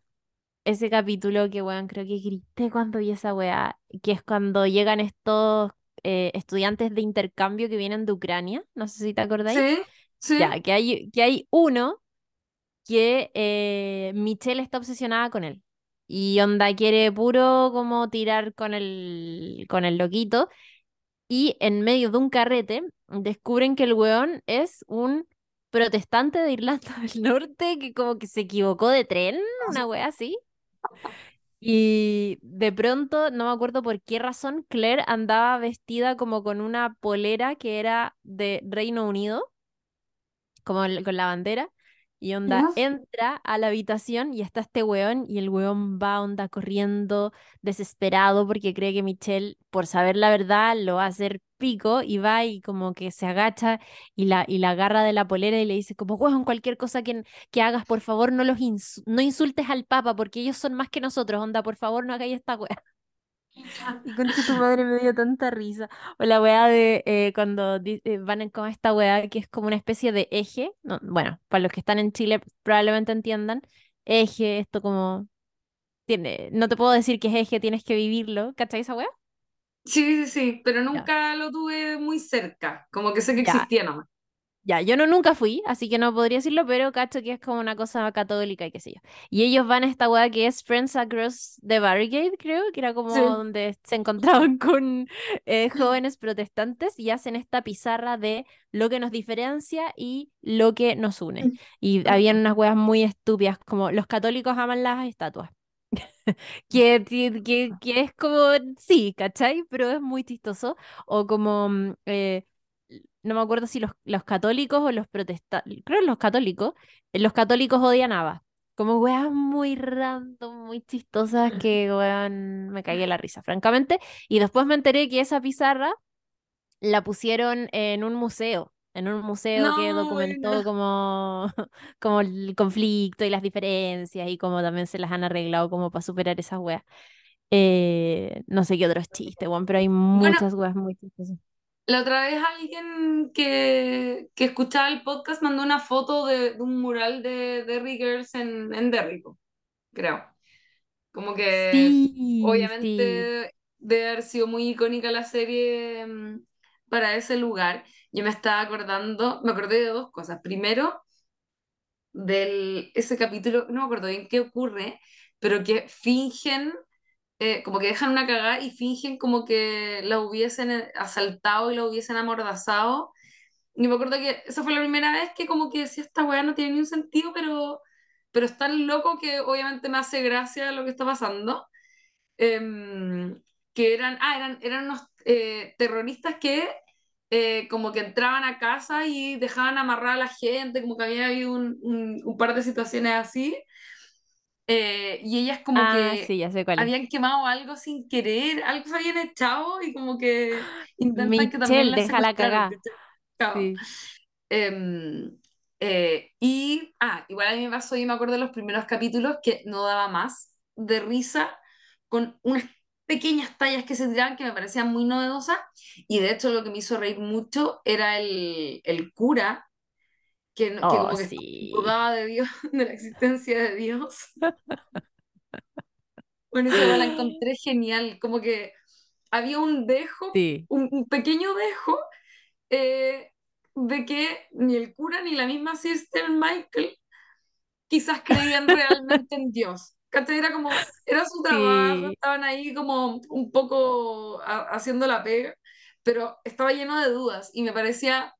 ese capítulo que, weón, creo que grité cuando vi esa weá, que es cuando llegan estos eh, estudiantes de intercambio que vienen de Ucrania, no sé si te acordáis. Sí, sí. Ya, que hay, que hay uno que eh, Michelle está obsesionada con él. Y onda quiere puro como tirar con el, con el loquito. Y en medio de un carrete descubren que el weón es un protestante de Irlanda del Norte que como que se equivocó de tren, una wea así. Y de pronto, no me acuerdo por qué razón, Claire andaba vestida como con una polera que era de Reino Unido como con la bandera, y onda entra a la habitación y está este weón, y el weón va onda corriendo, desesperado, porque cree que Michelle, por saber la verdad, lo va a hacer pico, y va y como que se agacha y la, y la agarra de la polera y le dice como, weón, cualquier cosa que, que hagas, por favor, no los no insultes al Papa, porque ellos son más que nosotros, onda, por favor, no hagáis esta weá. Y concha tu madre me dio tanta risa. O la weá de eh, cuando eh, van como esta weá que es como una especie de eje. No, bueno, para los que están en Chile probablemente entiendan. Eje, esto como tiene, no te puedo decir que es eje, tienes que vivirlo. ¿Cachai esa weá? Sí, sí, sí, pero Ya. nunca lo tuve muy cerca, como que sé que Ya, existía nomás. Ya, yo no nunca fui, así que no podría decirlo, pero cacho que es como una cosa católica y qué sé yo. Y ellos van a esta weá que es Friends Across the Barricade, creo, que era como Sí. donde se encontraban con eh, jóvenes protestantes y hacen esta pizarra de lo que nos diferencia y lo que nos une. Y habían unas weas muy estúpidas, como los católicos aman las estatuas. Que, que, que es como, sí, ¿cachai? Pero es muy chistoso. O como, mm, eh, no me acuerdo si los, los católicos o los protestantes, creo que los católicos, los católicos odian a Abba. Como weas muy random, muy chistosas que weón, me cagué la risa, francamente. Y después me enteré que esa pizarra la pusieron en un museo. en un museo que documentó como, como el conflicto y las diferencias y cómo también se las han arreglado como para superar esas weas. Eh, no sé qué otros chistes, weón, pero hay Bueno, muchas weas muy chistosas. La otra vez alguien que, que escuchaba el podcast mandó una foto de, de un mural de Derry Girls en, en Derry, po, creo. Como que Sí, sí. obviamente debe haber sido muy icónica la serie mm, para ese lugar. Yo me estaba acordando, me acordé de dos cosas. Primero, del ese capítulo, no me acuerdo bien qué ocurre, pero que fingen, eh, como que dejan una cagada y fingen como que la hubiesen eh, asaltado y la hubiesen amordazado. Y me acuerdo que esa fue la primera vez que como que decía, esta weá no tiene ni un sentido, pero, pero es tan loco que obviamente me hace gracia lo que está pasando. Em, que eran, ah, eran, eran unos eh, terroristas que eh, como que entraban a casa y dejaban amarrar a la gente, como que había habido un, un par de situaciones así, eh, y ellas como Ah, que sí, ya sé cuál habían quemado algo sin querer, algo se habían echado y como que intentan que también Michelle, las deja la. Chao. Sí. Em, eh, y, ah, igual a mí me pasó, y me acuerdo de los primeros capítulos que no daba más de risa con unas pequeñas tallas que se tiraban que me parecían muy novedosas. Y de hecho, lo que me hizo reír mucho era el, el cura, que, no- que Oh, como que sí. dudaba de Dios, de la existencia de Dios. Bueno, esa la encontré genial, como que había un dejo, Sí. un, un pequeño dejo eh, de que ni el cura ni la misma Sister Michael quizás creían realmente en Dios. Era como, era su trabajo, Sí. estaban ahí como un poco a- haciendo la pega, pero estaba lleno de dudas y me parecía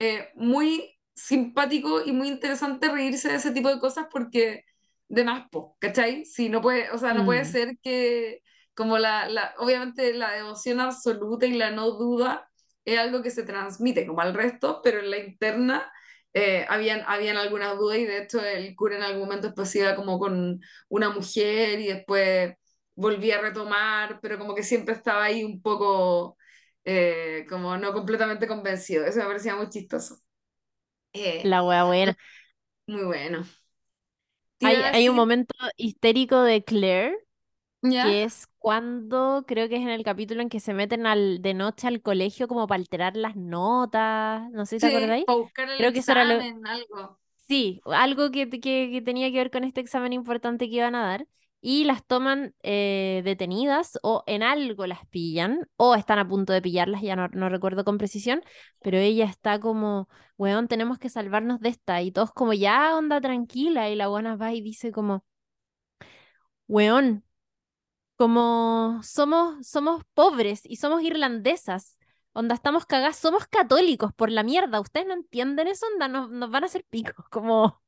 eh, muy simpático y muy interesante reírse de ese tipo de cosas porque de más, po, ¿cachai? Si no puede, o sea, no puede Mm, ser que como la, la, obviamente la devoción absoluta y la no duda es algo que se transmite como al resto, pero en la interna eh, habían, habían algunas dudas y de hecho el cura en algún momento después iba como con una mujer y después volvía a retomar, pero como que siempre estaba ahí un poco eh, como no completamente convencido. Eso me parecía muy chistoso. Eh, la no, buena. muy bueno. Te Hay, hay un momento histérico de Claire, ¿ya? que es cuando, creo que es en el capítulo en que se meten al, de noche al colegio como para alterar las notas. No sé si te Sí, acordáis. buscar el Creo que eso era lo, algo. Sí, algo que, que, que tenía que ver con este examen importante que iban a dar y las toman eh, detenidas o en algo las pillan o están a punto de pillarlas, ya no, no recuerdo con precisión, pero ella está como, weón, tenemos que salvarnos de esta y todos como, ya, onda tranquila y la buena va y dice como, weón, como somos, somos pobres y somos irlandesas. Onda, estamos cagadas, somos católicos por la mierda. ¿Ustedes no entienden eso? Onda, nos, nos van a hacer picos. Como,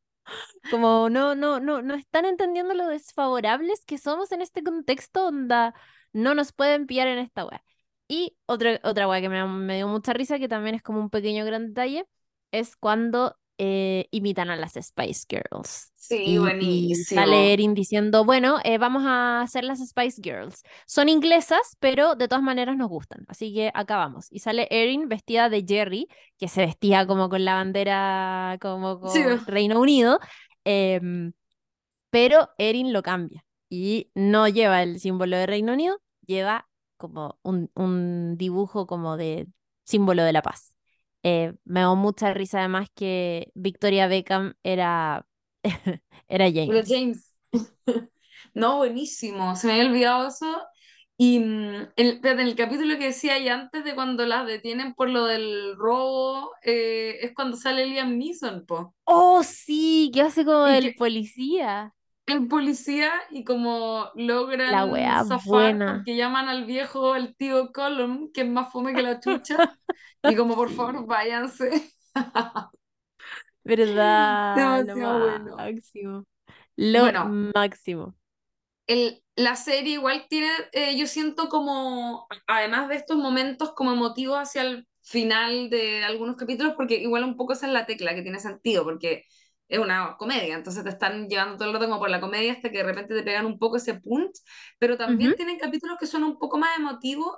como no, no, no, no están entendiendo lo desfavorables que somos en este contexto, onda, no nos pueden pillar en esta wea. Y otra, otra wea que me, me dio mucha risa, que también es como un pequeño gran detalle, es cuando eh, imitan a las Spice Girls. Sí, Y, y sale buenísimo. Erin diciendo, bueno, eh, vamos a hacer las Spice Girls. Son inglesas, pero de todas maneras nos gustan. Así que acá vamos. Y sale Erin vestida de Jerry, que se vestía como con la bandera, como Sí, con Reino Unido, em, pero Erin lo cambia y no lleva el símbolo de Reino Unido, lleva como un, un dibujo como de símbolo de la paz. Eh, me dio mucha risa además que Victoria Beckham era, era pero James. James. No, buenísimo. Se me había olvidado eso. Y mm, el, en el capítulo que decía ahí antes de cuando las detienen por lo del robo, eh, es cuando sale Liam Neeson, po. Oh, sí, que hace como Y el que policía. El policía y como La logran wea zafar buena. porque llaman al viejo, el tío Colum, que es más fome que la chucha, y como por favor váyanse. verdad, lo Demasiado bueno. máximo. Lo Bueno, máximo. el, la serie igual tiene, eh, yo siento como, además de estos momentos como emotivos hacia el final de algunos capítulos, porque igual un poco esa es la tecla que tiene sentido, porque es una comedia, entonces te están llevando todo el rato como por la comedia hasta que de repente te pegan un poco ese punch, pero también Ujú. tienen capítulos que son un poco más emotivos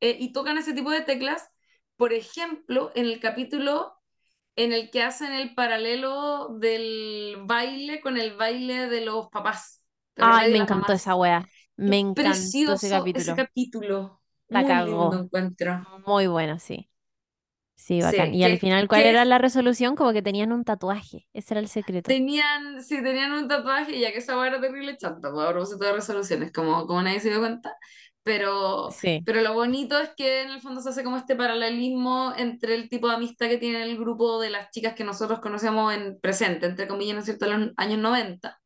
eh, y tocan ese tipo de teclas. Por ejemplo, en el capítulo en el que hacen el paralelo del baile con el baile de los papás. ¿Te Ay, me encantó mamás? esa wea. Me encantó ese precioso ese capítulo. capítulo. La Muy lindo cagó. encuentro. Muy bueno, sí. Sí, bacán. Sí, Y al que, final, ¿cuál que era la resolución? Como que tenían un tatuaje. Ese era el secreto. tenían, sí, tenían un tatuaje, ya que esa era terrible chanta, pues, a propósito de resoluciones, como, como nadie se dio cuenta. Pero, Sí. pero lo bonito es que en el fondo se hace como este paralelismo entre el tipo de amistad que tiene el grupo de las chicas que nosotros conocemos en presente, entre comillas, ¿no es cierto?, en los años 90.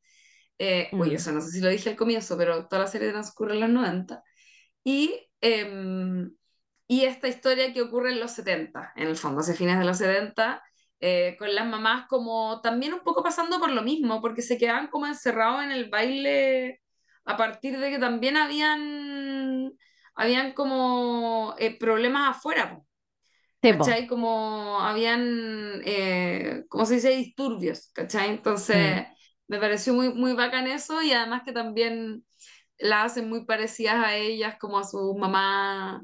Eh, uy, Mm, eso no sé si lo dije al comienzo, pero toda la serie transcurre en los 90. Y, em, y esta historia que ocurre en los 70, en el fondo, hacia fines de los 70, eh, con las mamás como también un poco pasando por lo mismo, porque se quedaban como encerrados en el baile a partir de que también habían, habían como eh, problemas afuera. ¿cachai? Como habían, eh, ¿cómo se dice? Disturbios, ¿cachai? Mm, Entonces me pareció muy, muy bacán eso y además que también la hacen muy parecidas a ellas, como a su mamá,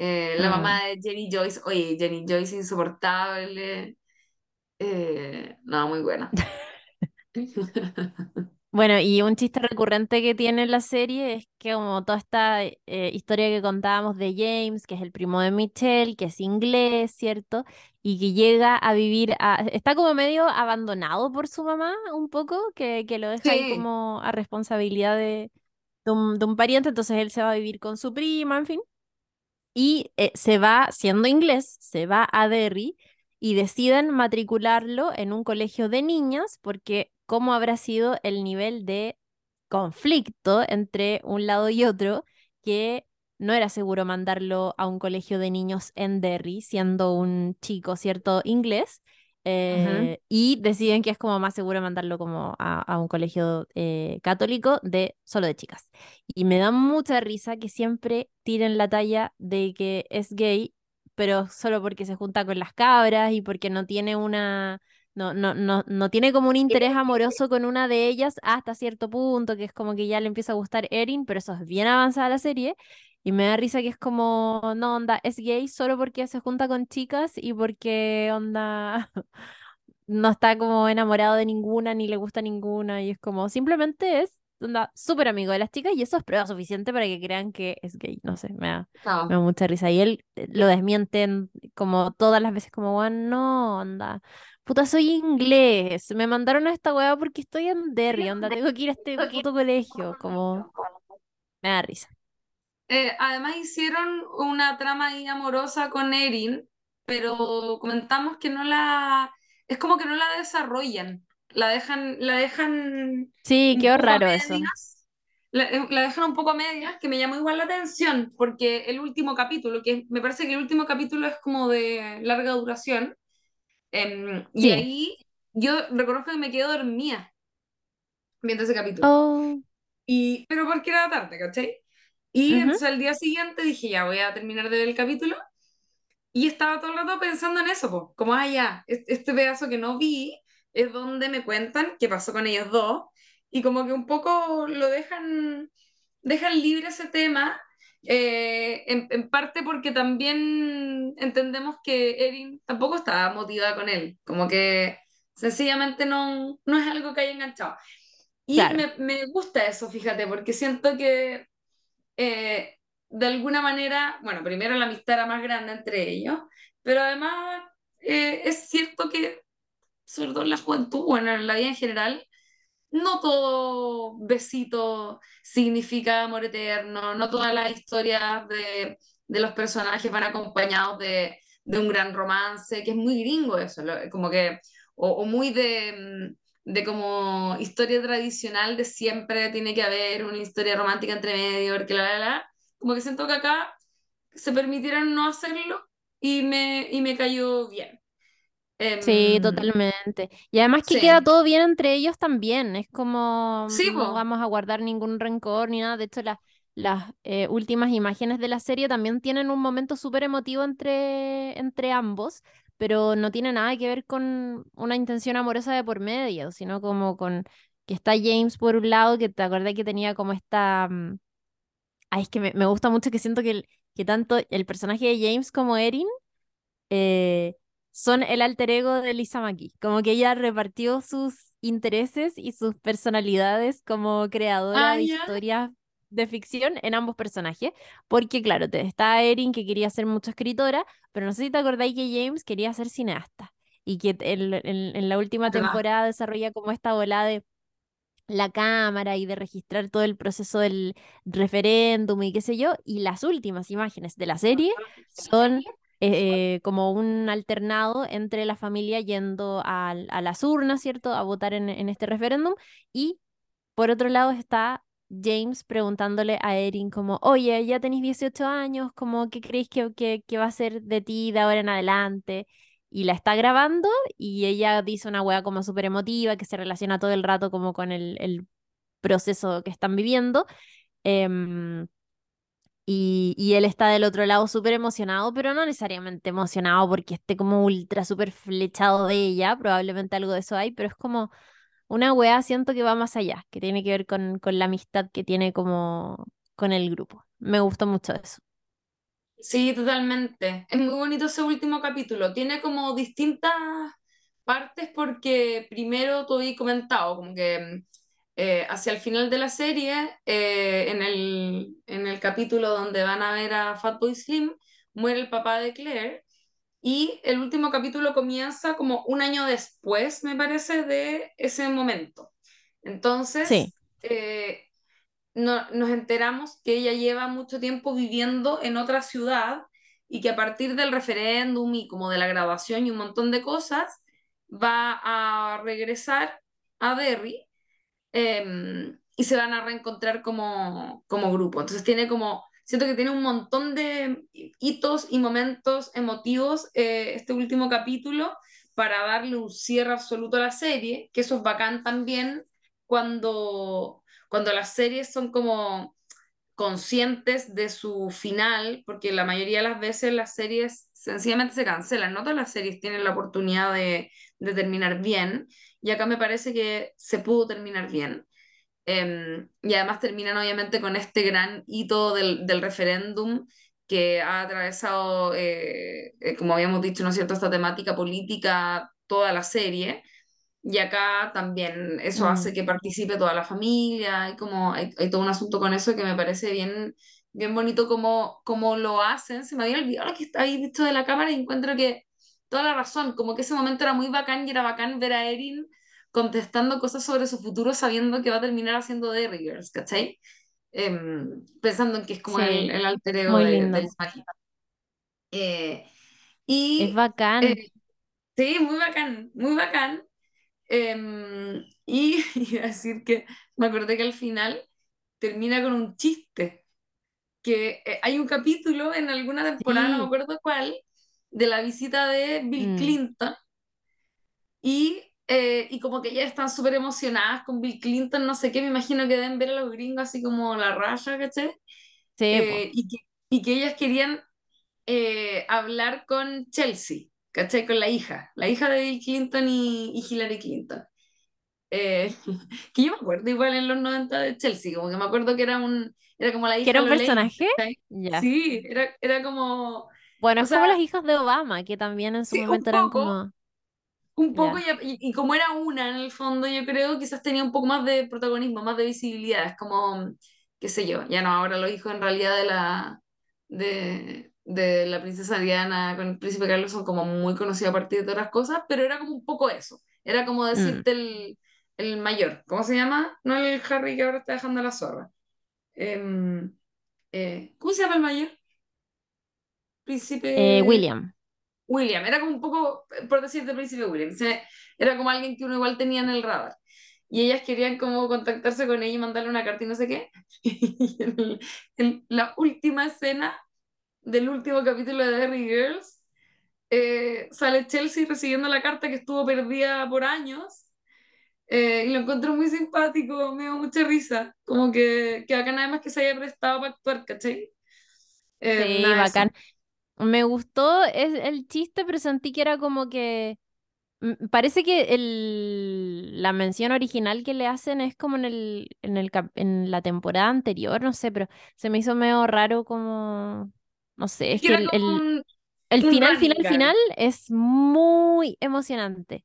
eh, la mm. mamá de Jenny Joyce. Oye, Jenny Joyce insoportable. Eh, no, muy buena. Bueno, y un chiste recurrente que tiene la serie es que como toda esta eh, historia que contábamos de James, que es el primo de Michelle, que es inglés, ¿cierto? Y que llega a vivir, a- está como medio abandonado por su mamá un poco, que, que lo deja ahí como a responsabilidad de, de un, de un pariente, entonces él se va a vivir con su prima, en fin. Y eh, se va, siendo inglés, se va a Derry y deciden matricularlo en un colegio de niñas porque cómo habrá sido el nivel de conflicto entre un lado y otro que no era seguro mandarlo a un colegio de niños en Derry, siendo un chico, ¿cierto? Inglés. Eh, y deciden que es como más seguro mandarlo como a, a un colegio eh, católico de solo de chicas. Y me da mucha risa que siempre tiren la talla de que es gay, pero solo porque se junta con las cabras y porque no tiene una, no, no, no, no tiene como un interés amoroso con una de ellas hasta cierto punto, que es como que ya le empieza a gustar Erin, pero eso es bien avanzada la serie. Y me da risa que es como, no, onda, es gay solo porque se junta con chicas y porque, onda, no está como enamorado de ninguna ni le gusta ninguna. Y es como simplemente es onda súper amigo de las chicas y eso es prueba suficiente para que crean que es gay, no sé, me da, me da mucha risa. Y él eh, lo desmiente en- como todas las veces como, bueno, no, onda, puta, soy inglés, me mandaron a esta weá porque estoy en Derry, onda, tengo que ir a este puto colegio, como, me da risa. Eh, además hicieron una trama ahí amorosa con Erin, pero comentamos que no la, es como que no la desarrollan, la dejan, la dejan Sí, a raro eso. la, eh, la dejan un poco a medias, que me llamó igual la atención, porque el último capítulo, que me parece que el último capítulo es como de larga duración, y Sí. ahí yo reconozco que me quedé dormida viendo ese capítulo. Oh, Y, pero porque era tarde, ¿cachai? Y ujú. entonces al día siguiente dije, ya voy a terminar de ver el capítulo. Y estaba todo el rato pensando en eso, po. como, ah, ya, es- este pedazo que no vi es donde me cuentan qué pasó con ellos dos. Y como que un poco lo dejan, dejan libre ese tema, eh, en, en parte porque también entendemos que Erin tampoco estaba motivada con él, como que sencillamente no, no es algo que haya enganchado. Y Claro. me, me gusta eso, fíjate, porque siento que eh, de alguna manera, bueno, primero la amistad era más grande entre ellos, pero además eh, es cierto que, sobre todo en la juventud, bueno, en la vida en general, no todo besito significa amor eterno, no todas las historias de, de los personajes van acompañados de, de un gran romance, que es muy gringo eso, como que, o, o muy de, mm, de como historia tradicional de siempre tiene que haber una historia romántica entre medio, porque la, la, la, como que siento que acá se permitieron no hacerlo y me, y me cayó bien. Sí, Em, totalmente. Y además que queda sí, todo bien entre ellos también. Es como sí, no po. vamos a guardar ningún rencor ni nada. De hecho, las las eh, últimas imágenes de la serie también tienen un momento súper emotivo entre, entre ambos, pero no tiene nada que ver con una intención amorosa de por medio, sino como con que está James por un lado, que te acordás que tenía como esta... mm, Ay, es que me, me gusta mucho que siento que, el- que tanto el personaje de James como Erin eh, son el alter ego de Lisa McGee. Como que ella repartió sus intereses y sus personalidades como creadora Ah, de ya. historias de ficción en ambos personajes. Porque, claro, te, está Erin que quería ser mucho escritora, pero no sé si te acordáis que James quería ser cineasta. Y que en, en- en la última temporada desarrolla como esta bola de la cámara y de registrar todo el proceso del referéndum y qué sé yo. Y las últimas imágenes de la serie son eh, como un alternado entre la familia yendo al- a, las urnas, ¿cierto? A votar en, en este referéndum. Y por otro lado está James preguntándole a Erin como, oye, ya tenéis 18 años, como, ¿qué creéis que, que, que va a ser de ti de ahora en adelante? Y la está grabando y ella dice una wea como súper emotiva que se relaciona todo el rato como con el, el proceso que están viviendo. Em, y, y él está del otro lado súper emocionado, pero no necesariamente emocionado porque esté como ultra súper flechado de ella, probablemente algo de eso hay, pero es como una wea siento que va más allá, que tiene que ver con, con la amistad que tiene como con el grupo. Me gustó mucho eso. Sí, totalmente. Es muy bonito ese último capítulo. Tiene como distintas partes porque primero tú habías comentado, como que eh, hacia el final de la serie, eh, en el, en el capítulo donde van a ver a Fatboy Slim, muere el papá de Claire y el último capítulo comienza como un año después, me parece, de ese momento. Sí, Entonces, eh, no- nos enteramos que ella lleva mucho tiempo viviendo en otra ciudad y que a partir del referéndum y como de la graduación y un montón de cosas, va a regresar a Derry eh, y se van a reencontrar como, como grupo. Entonces tiene como, siento que tiene un montón de hitos y momentos emotivos eh, este último capítulo para darle un cierre absoluto a la serie, que eso es bacán también cuando, cuando las series son como conscientes de su final, porque la mayoría de las veces las series sencillamente se cancelan, no todas las series tienen la oportunidad de, de terminar bien, y acá me parece que se pudo terminar bien. Eh, y además terminan obviamente con este gran hito del, del referéndum que ha atravesado, eh, eh, como habíamos dicho, ¿no es cierto?, esta temática política toda la serie. Y acá también eso mm, hace que participe toda la familia, hay como, hay, hay todo un asunto con eso que me parece bien, bien bonito como, como lo hacen. Se me había olvidado lo que está ahí visto de la cámara y encuentro que toda la razón, como que ese momento era muy bacán y era bacán ver a Erin contestando cosas sobre su futuro sabiendo que va a terminar haciendo Derry Girls, ¿cachai? Em, pensando en que es como el, sí, el alter ego de, Smaggy. Eh, Es y eh, bacán. sí, muy bacán, muy bacán. Em, y iba a decir que me acordé que al final termina con un chiste, que eh, hay un capítulo en alguna temporada, no me Sí, acuerdo cuál, de la visita de Bill mm, Clinton y, eh, y como que ya están súper emocionadas con Bill Clinton, no sé qué, me imagino que deben ver a los gringos así como la raya, ¿cachai? sí. Eh, y, que, y que ellas querían eh, hablar con Chelsea, ¿cachai? Con la hija, la hija de Bill Clinton y, y Hillary Clinton. Eh, que yo me acuerdo igual en los 90 de Chelsea, como que me acuerdo que era un, era como la ¿Que hija era un personaje? Ya. Sí, era, era como, Bueno, es como sea, las hijas de Obama, que también en su sí, momento eran como, un poco, y, ya. y- y como era una en el fondo, yo creo, quizás tenía un poco más de protagonismo, más de visibilidad, es como, qué sé yo, ya no, ahora los hijos en realidad de la, de, de la princesa Diana con el príncipe Carlos son como muy conocidos a partir de otras cosas, pero era como un poco eso, era como Mm. decirte el, el mayor, ¿cómo se llama? No el Harry que ahora está dejando la zorra. Em, eh, ¿cómo se llama el mayor? Eh, Príncipe William. William, era como un poco, por decirte Príncipe William, era como alguien que uno igual tenía en el radar. Y ellas querían como contactarse con ella y mandarle una carta y no sé qué. Y en, el- en la última escena del último capítulo de Derry Girls, eh, sale Chelsea recibiendo la carta que estuvo perdida por años. eh, y lo encontró muy simpático, me dio mucha risa. Como que, que acá nada más que se haya prestado para actuar, ¿cachai? Eh, Sí, nada, eso. Me gustó es, el chiste, pero sentí que era como que... Parece que el, la mención original que le hacen es como en el, en el, en la temporada anterior, no sé, pero se me hizo medio raro como... No sé, Es que el, el- un, El un final, final, final es muy emocionante.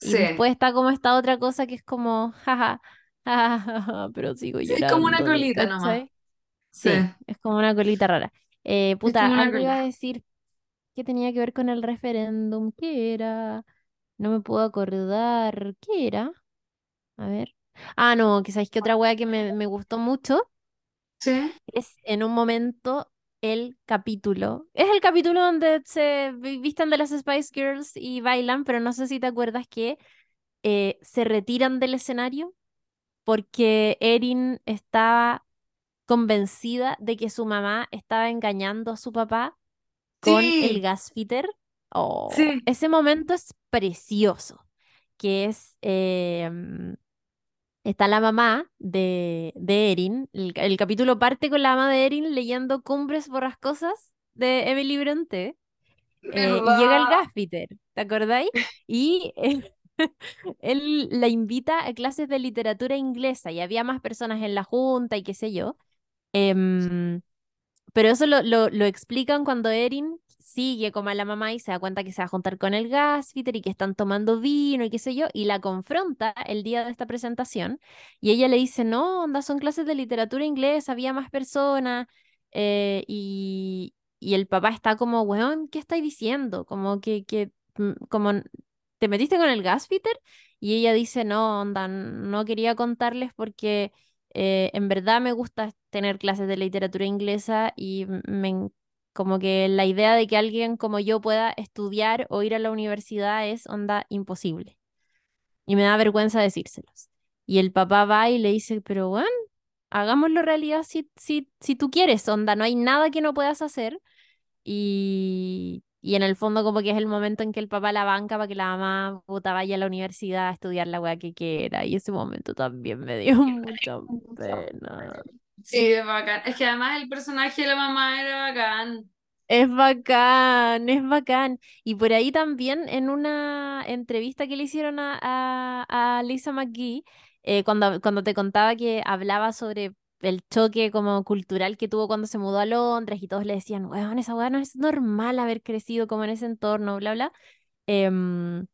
Y Sí, después está como esta otra cosa que es como, jaja, jaja, pero sigo sí, es como una llorando, colita nomás. Sí, Sí, es como una colita rara. Eh, puta, algo iba a decir que tenía que ver con el referéndum. ¿Qué era? No me puedo acordar. ¿Qué era? A ver. Ah, no, que sabéis que otra wea que me, me gustó mucho Sí, es en un momento el capítulo. Es el capítulo donde se vi- visten de las Spice Girls y bailan, pero no sé si te acuerdas que eh, se retiran del escenario porque Erin estaba convencida de que su mamá estaba engañando a su papá con el gasfitter. Oh, sí. ese momento es precioso, que es, em, está la mamá de, de Erin, el, el capítulo parte con la mamá de Erin leyendo Cumbres Borrascosas de Emily Bronte, eh, y llega el gasfitter, ¿te acordáis? Y eh, él la invita a clases de literatura inglesa y había más personas en la junta y qué sé yo. Em, pero eso lo, lo, lo explican cuando Erin sigue como a la mamá y se da cuenta que se va a juntar con el gasfitter y que están tomando vino y qué sé yo, y la confronta el día de esta presentación y ella le dice, no, onda, son clases de literatura inglesa, había más personas, eh, y, y el papá está como, weón, ¿qué estáis diciendo? Como que, que, mm, como, ¿te metiste con el gasfitter? Y ella dice, no, onda, no quería contarles porque eh, en verdad me gusta tener clases de literatura inglesa y me, como que la idea de que alguien como yo pueda estudiar o ir a la universidad es onda imposible. Y me da vergüenza decírselos. Y el papá va y le dice, pero bueno, hagámoslo realidad si, si, si tú quieres, onda, no hay nada que no puedas hacer. Y, y en el fondo como que es el momento en que el papá la banca para que la mamá puta vaya a la universidad a estudiar la weá que quiera. Y ese momento también me dio mucha pena. Sí, es bacán. Es que además el personaje de la mamá era bacán. Es bacán, es bacán. Y por ahí también en una entrevista que le hicieron a, a, a Lisa McGee, eh, cuando, cuando te contaba que hablaba sobre el choque como cultural que tuvo cuando se mudó a Londres y todos le decían, weón, esa weá no es normal haber crecido como en ese entorno, bla, bla. em,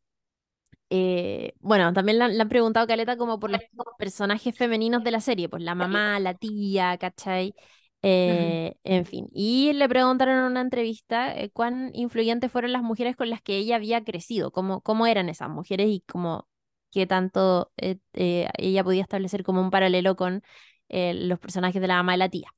eh, bueno, también le han, preguntado a Caleta como por los personajes femeninos de la serie, pues la mamá, la tía, ¿cachai? Eh, en fin, y le preguntaron en una entrevista eh, cuán influyentes fueron las mujeres con las que ella había crecido, cómo, cómo eran esas mujeres y cómo, qué tanto eh, eh, ella podía establecer como un paralelo con eh, los personajes de la mamá y la tía.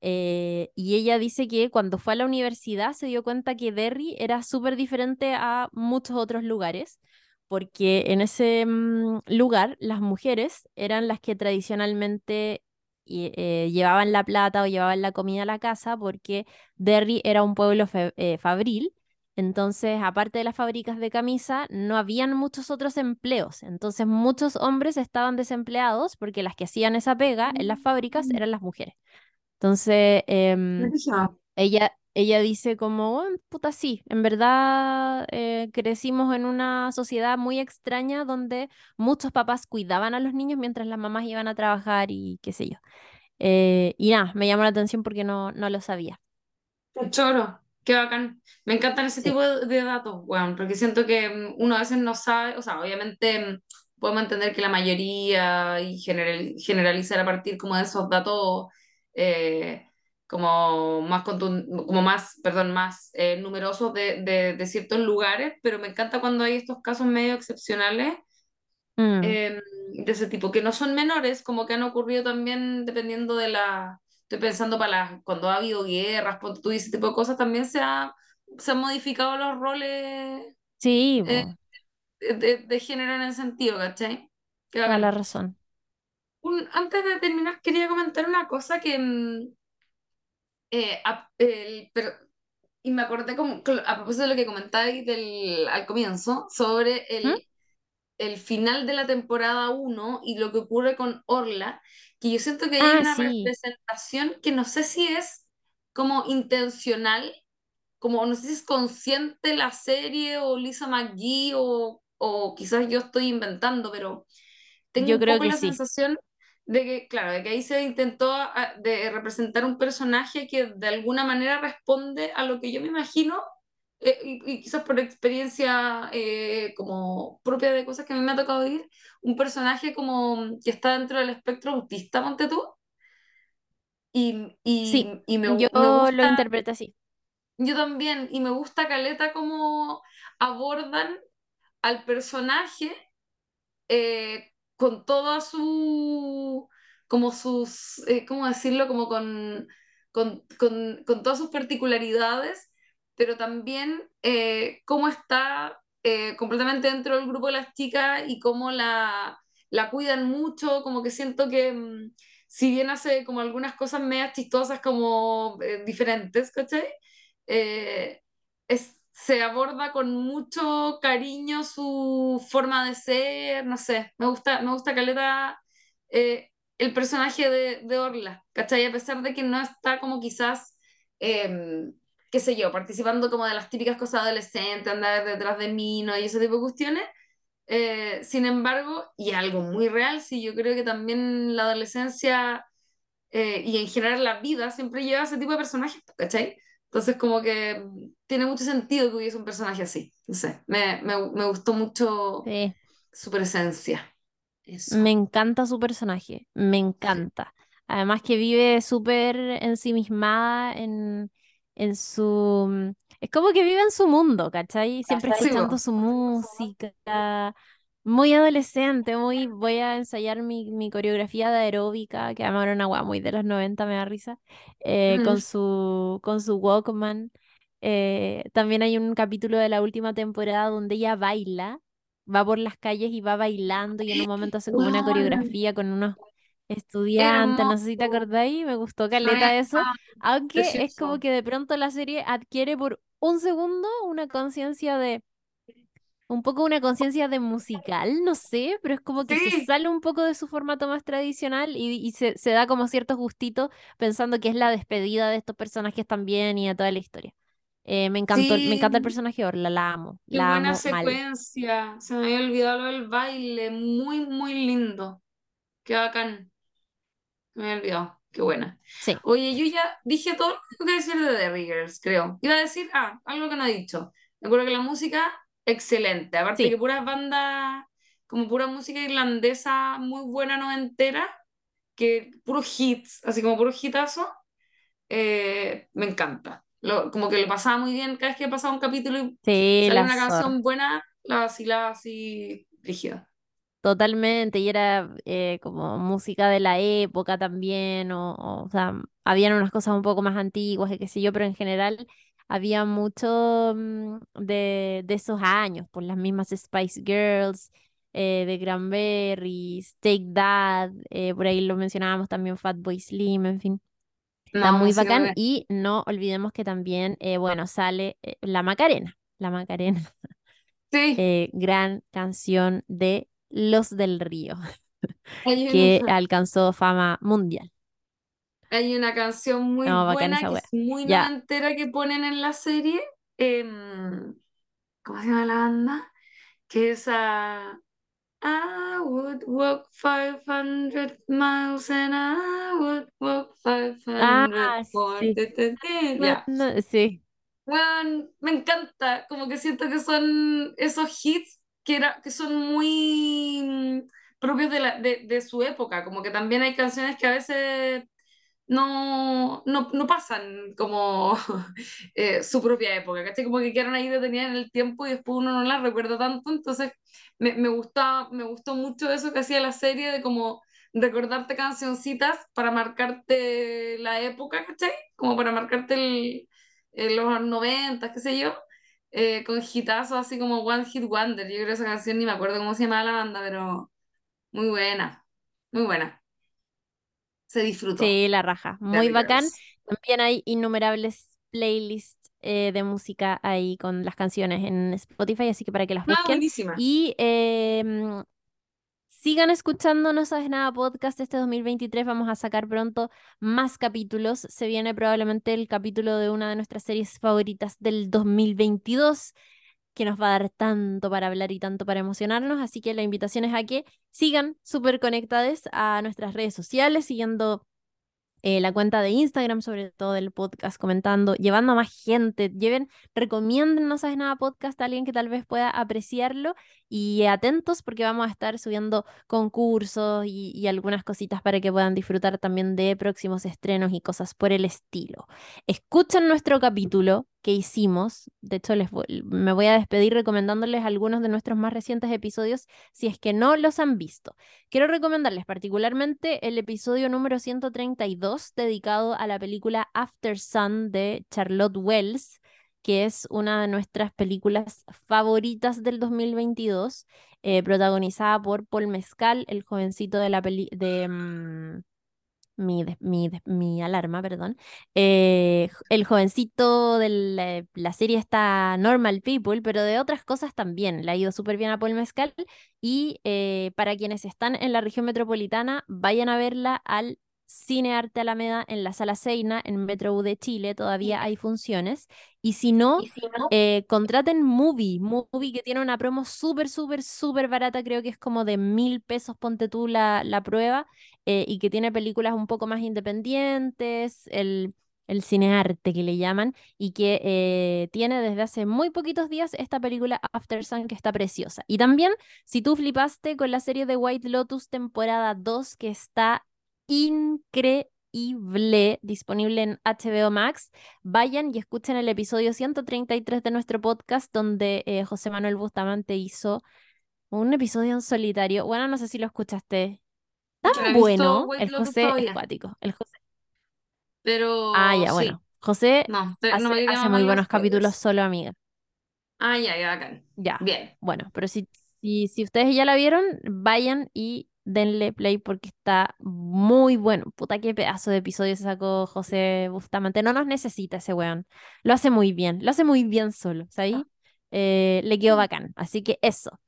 Eh, y ella dice que cuando fue a la universidad se dio cuenta que Derry era súper diferente a muchos otros lugares, porque en ese mm, lugar las mujeres eran las que tradicionalmente eh, llevaban la plata o llevaban la comida a la casa, porque Derry era un pueblo fabril. Entonces, aparte de las fábricas de camisa, no habían muchos otros empleos. Entonces, muchos hombres estaban desempleados porque las que hacían esa pega en las fábricas eran las mujeres. Entonces, em, ella, ella dice como, "Oh, puta, sí, en verdad eh, crecimos en una sociedad muy extraña donde muchos papás cuidaban a los niños mientras las mamás iban a trabajar y qué sé yo. Eh, y nada, me llamó la atención porque no, no lo sabía. Qué choro, qué bacán. Me encantan ese Sí. tipo de, de datos, weón, porque siento que mm, uno a veces no sabe, o sea, obviamente mm, podemos entender que la mayoría y general- generalizar a partir como de esos datos eh, como más como más, perdón, más eh, numerosos de, de, de ciertos lugares, pero me encanta cuando hay estos casos medio excepcionales Mm, eh, de ese tipo, que no son menores, como que han ocurrido también dependiendo de la, estoy pensando para las, cuando ha habido guerras, ponte tú y ese tipo de cosas, también se, ha, se han modificado los roles sí, eh, de, de género en ese sentido, ¿cachai? Qué toda la razón. Un- antes de terminar, quería comentar una cosa que, mm, eh, a- el- pero, y me acordé como, a propósito de lo que comentabais del, al comienzo, sobre ¿Mm? el el final de la temporada uno y lo que ocurre con Orla, que yo siento que ahí hay Ah, una sí, representación que no sé si es como intencional, como no sé si es consciente la serie o Lisa McGee o, o quizás yo estoy inventando, pero tengo yo un creo poco que la sí. sensación de que, claro, de que ahí se intentó ah, de representar un personaje que de alguna manera responde a lo que yo me imagino eh, y, y quizás por experiencia eh, como propia de cosas que a mí me ha tocado vivir, un personaje como que está dentro del espectro autista, ponte tú, y, Sí, y, y me, yo me lo gusta, interpreto así. yo también, y me gusta Caleta cómo abordan al personaje eh, con toda su, como sus, eh, ¿cómo decirlo? Como con, con, con, con todas sus particularidades, pero también eh, cómo está eh, completamente dentro del grupo de las chicas y cómo la, la cuidan mucho, como que siento que mm, si bien hace como algunas cosas medias chistosas como eh, diferentes, ¿cachai? Eh, es, se aborda con mucho cariño su forma de ser, no sé, me gusta, me gusta Caleta eh, el personaje de, de Orla, ¿cachai? A pesar de que no está como quizás, eh, qué sé yo, participando como de las típicas cosas adolescentes, andar detrás de mí, ¿no? Y ese tipo de cuestiones. eh, sin embargo, y algo muy real, sí, yo creo que también la adolescencia eh, y en general la vida siempre lleva ese tipo de personajes, ¿cachai? Entonces como que tiene mucho sentido que hubiese un personaje así, no sé, me, me, me gustó mucho Sí. su presencia, Me eso. encanta su personaje, me encanta. Además que vive súper ensimismada en, en su... mm, Es como que vive en su mundo, ¿cachai? Siempre Sí, escuchando su música, muy adolescente, muy... Voy a ensayar mi, mi coreografía de aeróbica, que era una muy de los 90 me da risa, eh, Mm. con su, con su Walkman. Eh, también hay un capítulo de la última temporada donde ella baila va por las calles y va bailando y en un momento hace como una coreografía con unos estudiantes, no sé si te acordáis, me gustó caleta eso, aunque es como que de pronto la serie adquiere por un segundo una conciencia de, un poco una conciencia de musical, no sé, pero es como que se sale un poco de su formato más tradicional y, y se, se da como ciertos gustitos pensando que es la despedida de estos personajes también y de toda la historia. Eh, me encantó, me encanta el personaje Orla, la amo, qué la buena amo mal. secuencia, se me había olvidado lo del baile, muy, muy lindo, qué bacán. Me había olvidado. Qué buena. Sí, Oye, yo ya dije todo lo que que decir de The Riggers, creo. Iba a decir, ah, algo que no he dicho. Me acuerdo que la música, excelente. Aparte que sí. puras bandas, como pura música irlandesa muy buena noventera, que puros hits, así como puros hitazos, eh, me encanta. Lo- como que lo pasaba muy bien cada vez que pasaba un capítulo y Sí, salía la una canción buena, la vacilaba así rígida. Totalmente. Y era eh, como música de la época también. O, o, o sea, habían unas cosas un poco más antiguas, y qué sé yo, pero en general había mucho mm, de, de esos años, por las mismas Spice Girls, eh, de Cranberries, Take That, eh, por ahí lo mencionábamos también Fatboy Slim, en fin. Está No, muy bacán. Y no olvidemos que también, eh, bueno, sale eh, La Macarena. La Macarena. Sí, gran canción de Los del Río, que alcanzó fama mundial. Hay una canción muy No, buena que es muy Ya. noventera que ponen en la serie. em, ¿cómo se llama la banda? Que es a I would walk 500 miles and I would walk 500 Ah, sí. No, sí, Bueno, me encanta. Como que siento que son esos hits que, era, que son muy mm, propios de, la, de, de su época. Como que también hay canciones que a veces no, no, no pasan como eh, su propia época, ¿cachai? Como que quedaron ahí detenidas en el tiempo y después uno no las recuerda tanto, entonces me, me gusta, me gustó mucho eso que hacía la serie de como recordarte cancioncitas para marcarte la época, ¿cachai? Como para marcarte el, eh, los 90, qué sé yo, eh, con hitazos así como One Hit Wonder, yo creo que esa canción ni me acuerdo cómo se llamaba la banda, pero muy buena, muy buena, se disfrutó. sí, la raja. Muy bacán. Girls. También hay innumerables playlists eh, de música ahí con las canciones en Spotify, así que para que las Ah, busquen. buenísima. Y em, Sigan escuchando No Sabes Nada podcast. Este 2023 vamos a sacar pronto más capítulos. Se viene probablemente el capítulo de una de nuestras series favoritas del 2022, que nos va a dar tanto para hablar y tanto para emocionarnos. Así que la invitación es a que sigan súper conectadas a nuestras redes sociales, siguiendo eh, la cuenta de Instagram, sobre todo del podcast, comentando, llevando a más gente, lleven, recomienden No Sabes Nada Podcast a alguien que tal vez pueda apreciarlo y atentos porque vamos a estar subiendo concursos y, y algunas cositas para que puedan disfrutar también de próximos estrenos y cosas por el estilo. Escuchen nuestro capítulo que hicimos. De hecho, les me voy a despedir recomendándoles algunos de nuestros más recientes episodios si es que no los han visto. Quiero recomendarles particularmente el episodio número 132 dedicado a la película After Sun de Charlotte Wells que es una de nuestras películas favoritas del 2022, eh, protagonizada por Paul Mezcal, el jovencito de la peli de, mm, mi, mi, alarma, perdón. Eh, el jovencito de la, serie está Normal People, pero de otras cosas también. Le ha ido súper bien a Paul Mezcal. Y eh, para quienes están en la región metropolitana, vayan a verla al Cine Arte Alameda en la Sala Seina, en Metro U de Chile, todavía hay funciones. Y si no, eh, contraten Movie, Movie que tiene una promo súper, súper, súper barata, creo que es como de mil pesos, ponte tú la, la prueba, eh, y que tiene películas un poco más independientes, el, el cinearte que le llaman, y que eh, tiene desde hace muy poquitos días esta película After Sun que está preciosa. Y también, si tú flipaste con la serie de White Lotus temporada 2 que está increíble, disponible en HBO Max. Vayan y escuchen el episodio 133 de nuestro podcast donde eh, José Manuel Bustamante hizo un episodio en solitario. Bueno, no sé si lo escuchaste. Tan bueno, el José acuático. El José. Pero. Ah, ya, bueno. José hace, muy buenos capítulos solo, amiga. Ah, ya, ya, bacán. Ya. Bien. Bueno, pero si, si, si ustedes ya la vieron, vayan y denle play porque está muy bueno. Puta, qué pedazo de episodio se sacó José Bustamante. No nos necesita ese weón. Lo hace muy bien, lo hace muy bien solo, ¿sabes? Ah. Eh, le quedó bacán. Así que eso.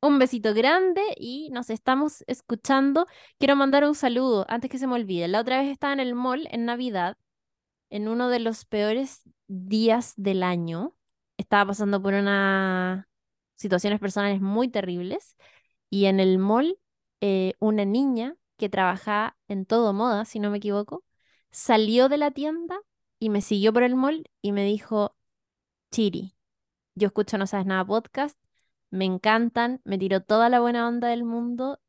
Un besito grande y nos estamos escuchando. Quiero mandar un saludo antes que se me olvide. La otra vez estaba en el mall en Navidad, en uno de los peores días del año. Estaba pasando por unas situaciones personales muy terribles y en el mall eh, una niña que trabajaba en todo moda, si no me equivoco, salió de la tienda y me siguió por el mall y me dijo, Chiri, yo escucho No Sabes Nada podcast, me encantan, me tiró toda la buena onda del mundo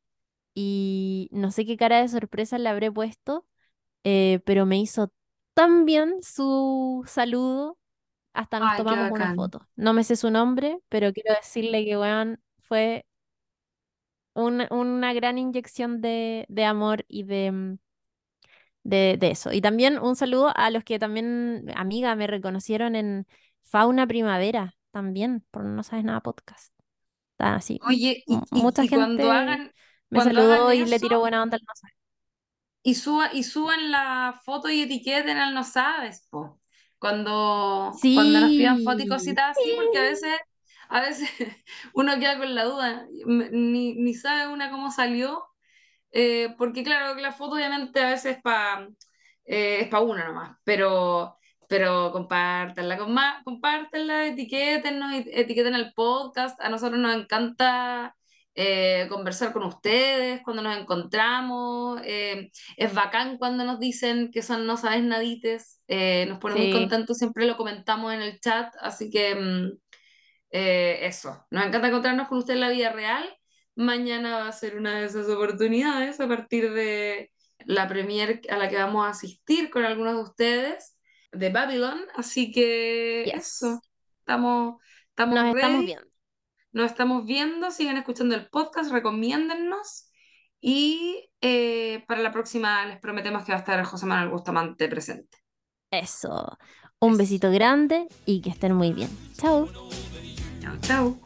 y no sé qué cara de sorpresa le habré puesto, eh, pero me hizo tan bien su saludo, hasta nos tomamos una foto. No me sé su nombre, pero quiero decirle que, weón, fue una, gran inyección de, amor y mm, de, de, eso. Y también un saludo a los que también, amiga, me reconocieron en Fauna Primavera, también, por No Sabes Nada Podcast. así. Oye, y, mucha gente cuando hagan, me saludó y le tiró buena onda al No Sabes. Y, suba, y suban la foto y etiqueten al No Sabes, po. Cuando, cuando nos pidan fotos y cositas así, porque a veces a veces uno queda con la duda, ni, ni sabe una cómo salió, eh, porque claro, la foto obviamente a veces pa, eh, es para uno nomás, pero, pero compártanla, con más, compártanla, etiquétenos, etiqueten el podcast, a nosotros nos encanta eh, conversar con ustedes cuando nos encontramos. es bacán cuando nos dicen que son no sabes nadites. nos pone muy contentos, siempre lo comentamos en el chat. Así que mm, eh, eso, nos encanta encontrarnos con usted en la vida real. Mañana va a ser una de esas oportunidades a partir de la premier a la que vamos a asistir con algunos de ustedes de Babylon. Así que eso, estamos, estamos, nos estamos viendo. Nos estamos viendo, sigan escuchando el podcast, recomiéndennos. Y eh, para la próxima les prometemos que va a estar José Manuel Bustamante presente. Eso. Un besito grande y que estén muy bien. Chao. Chao.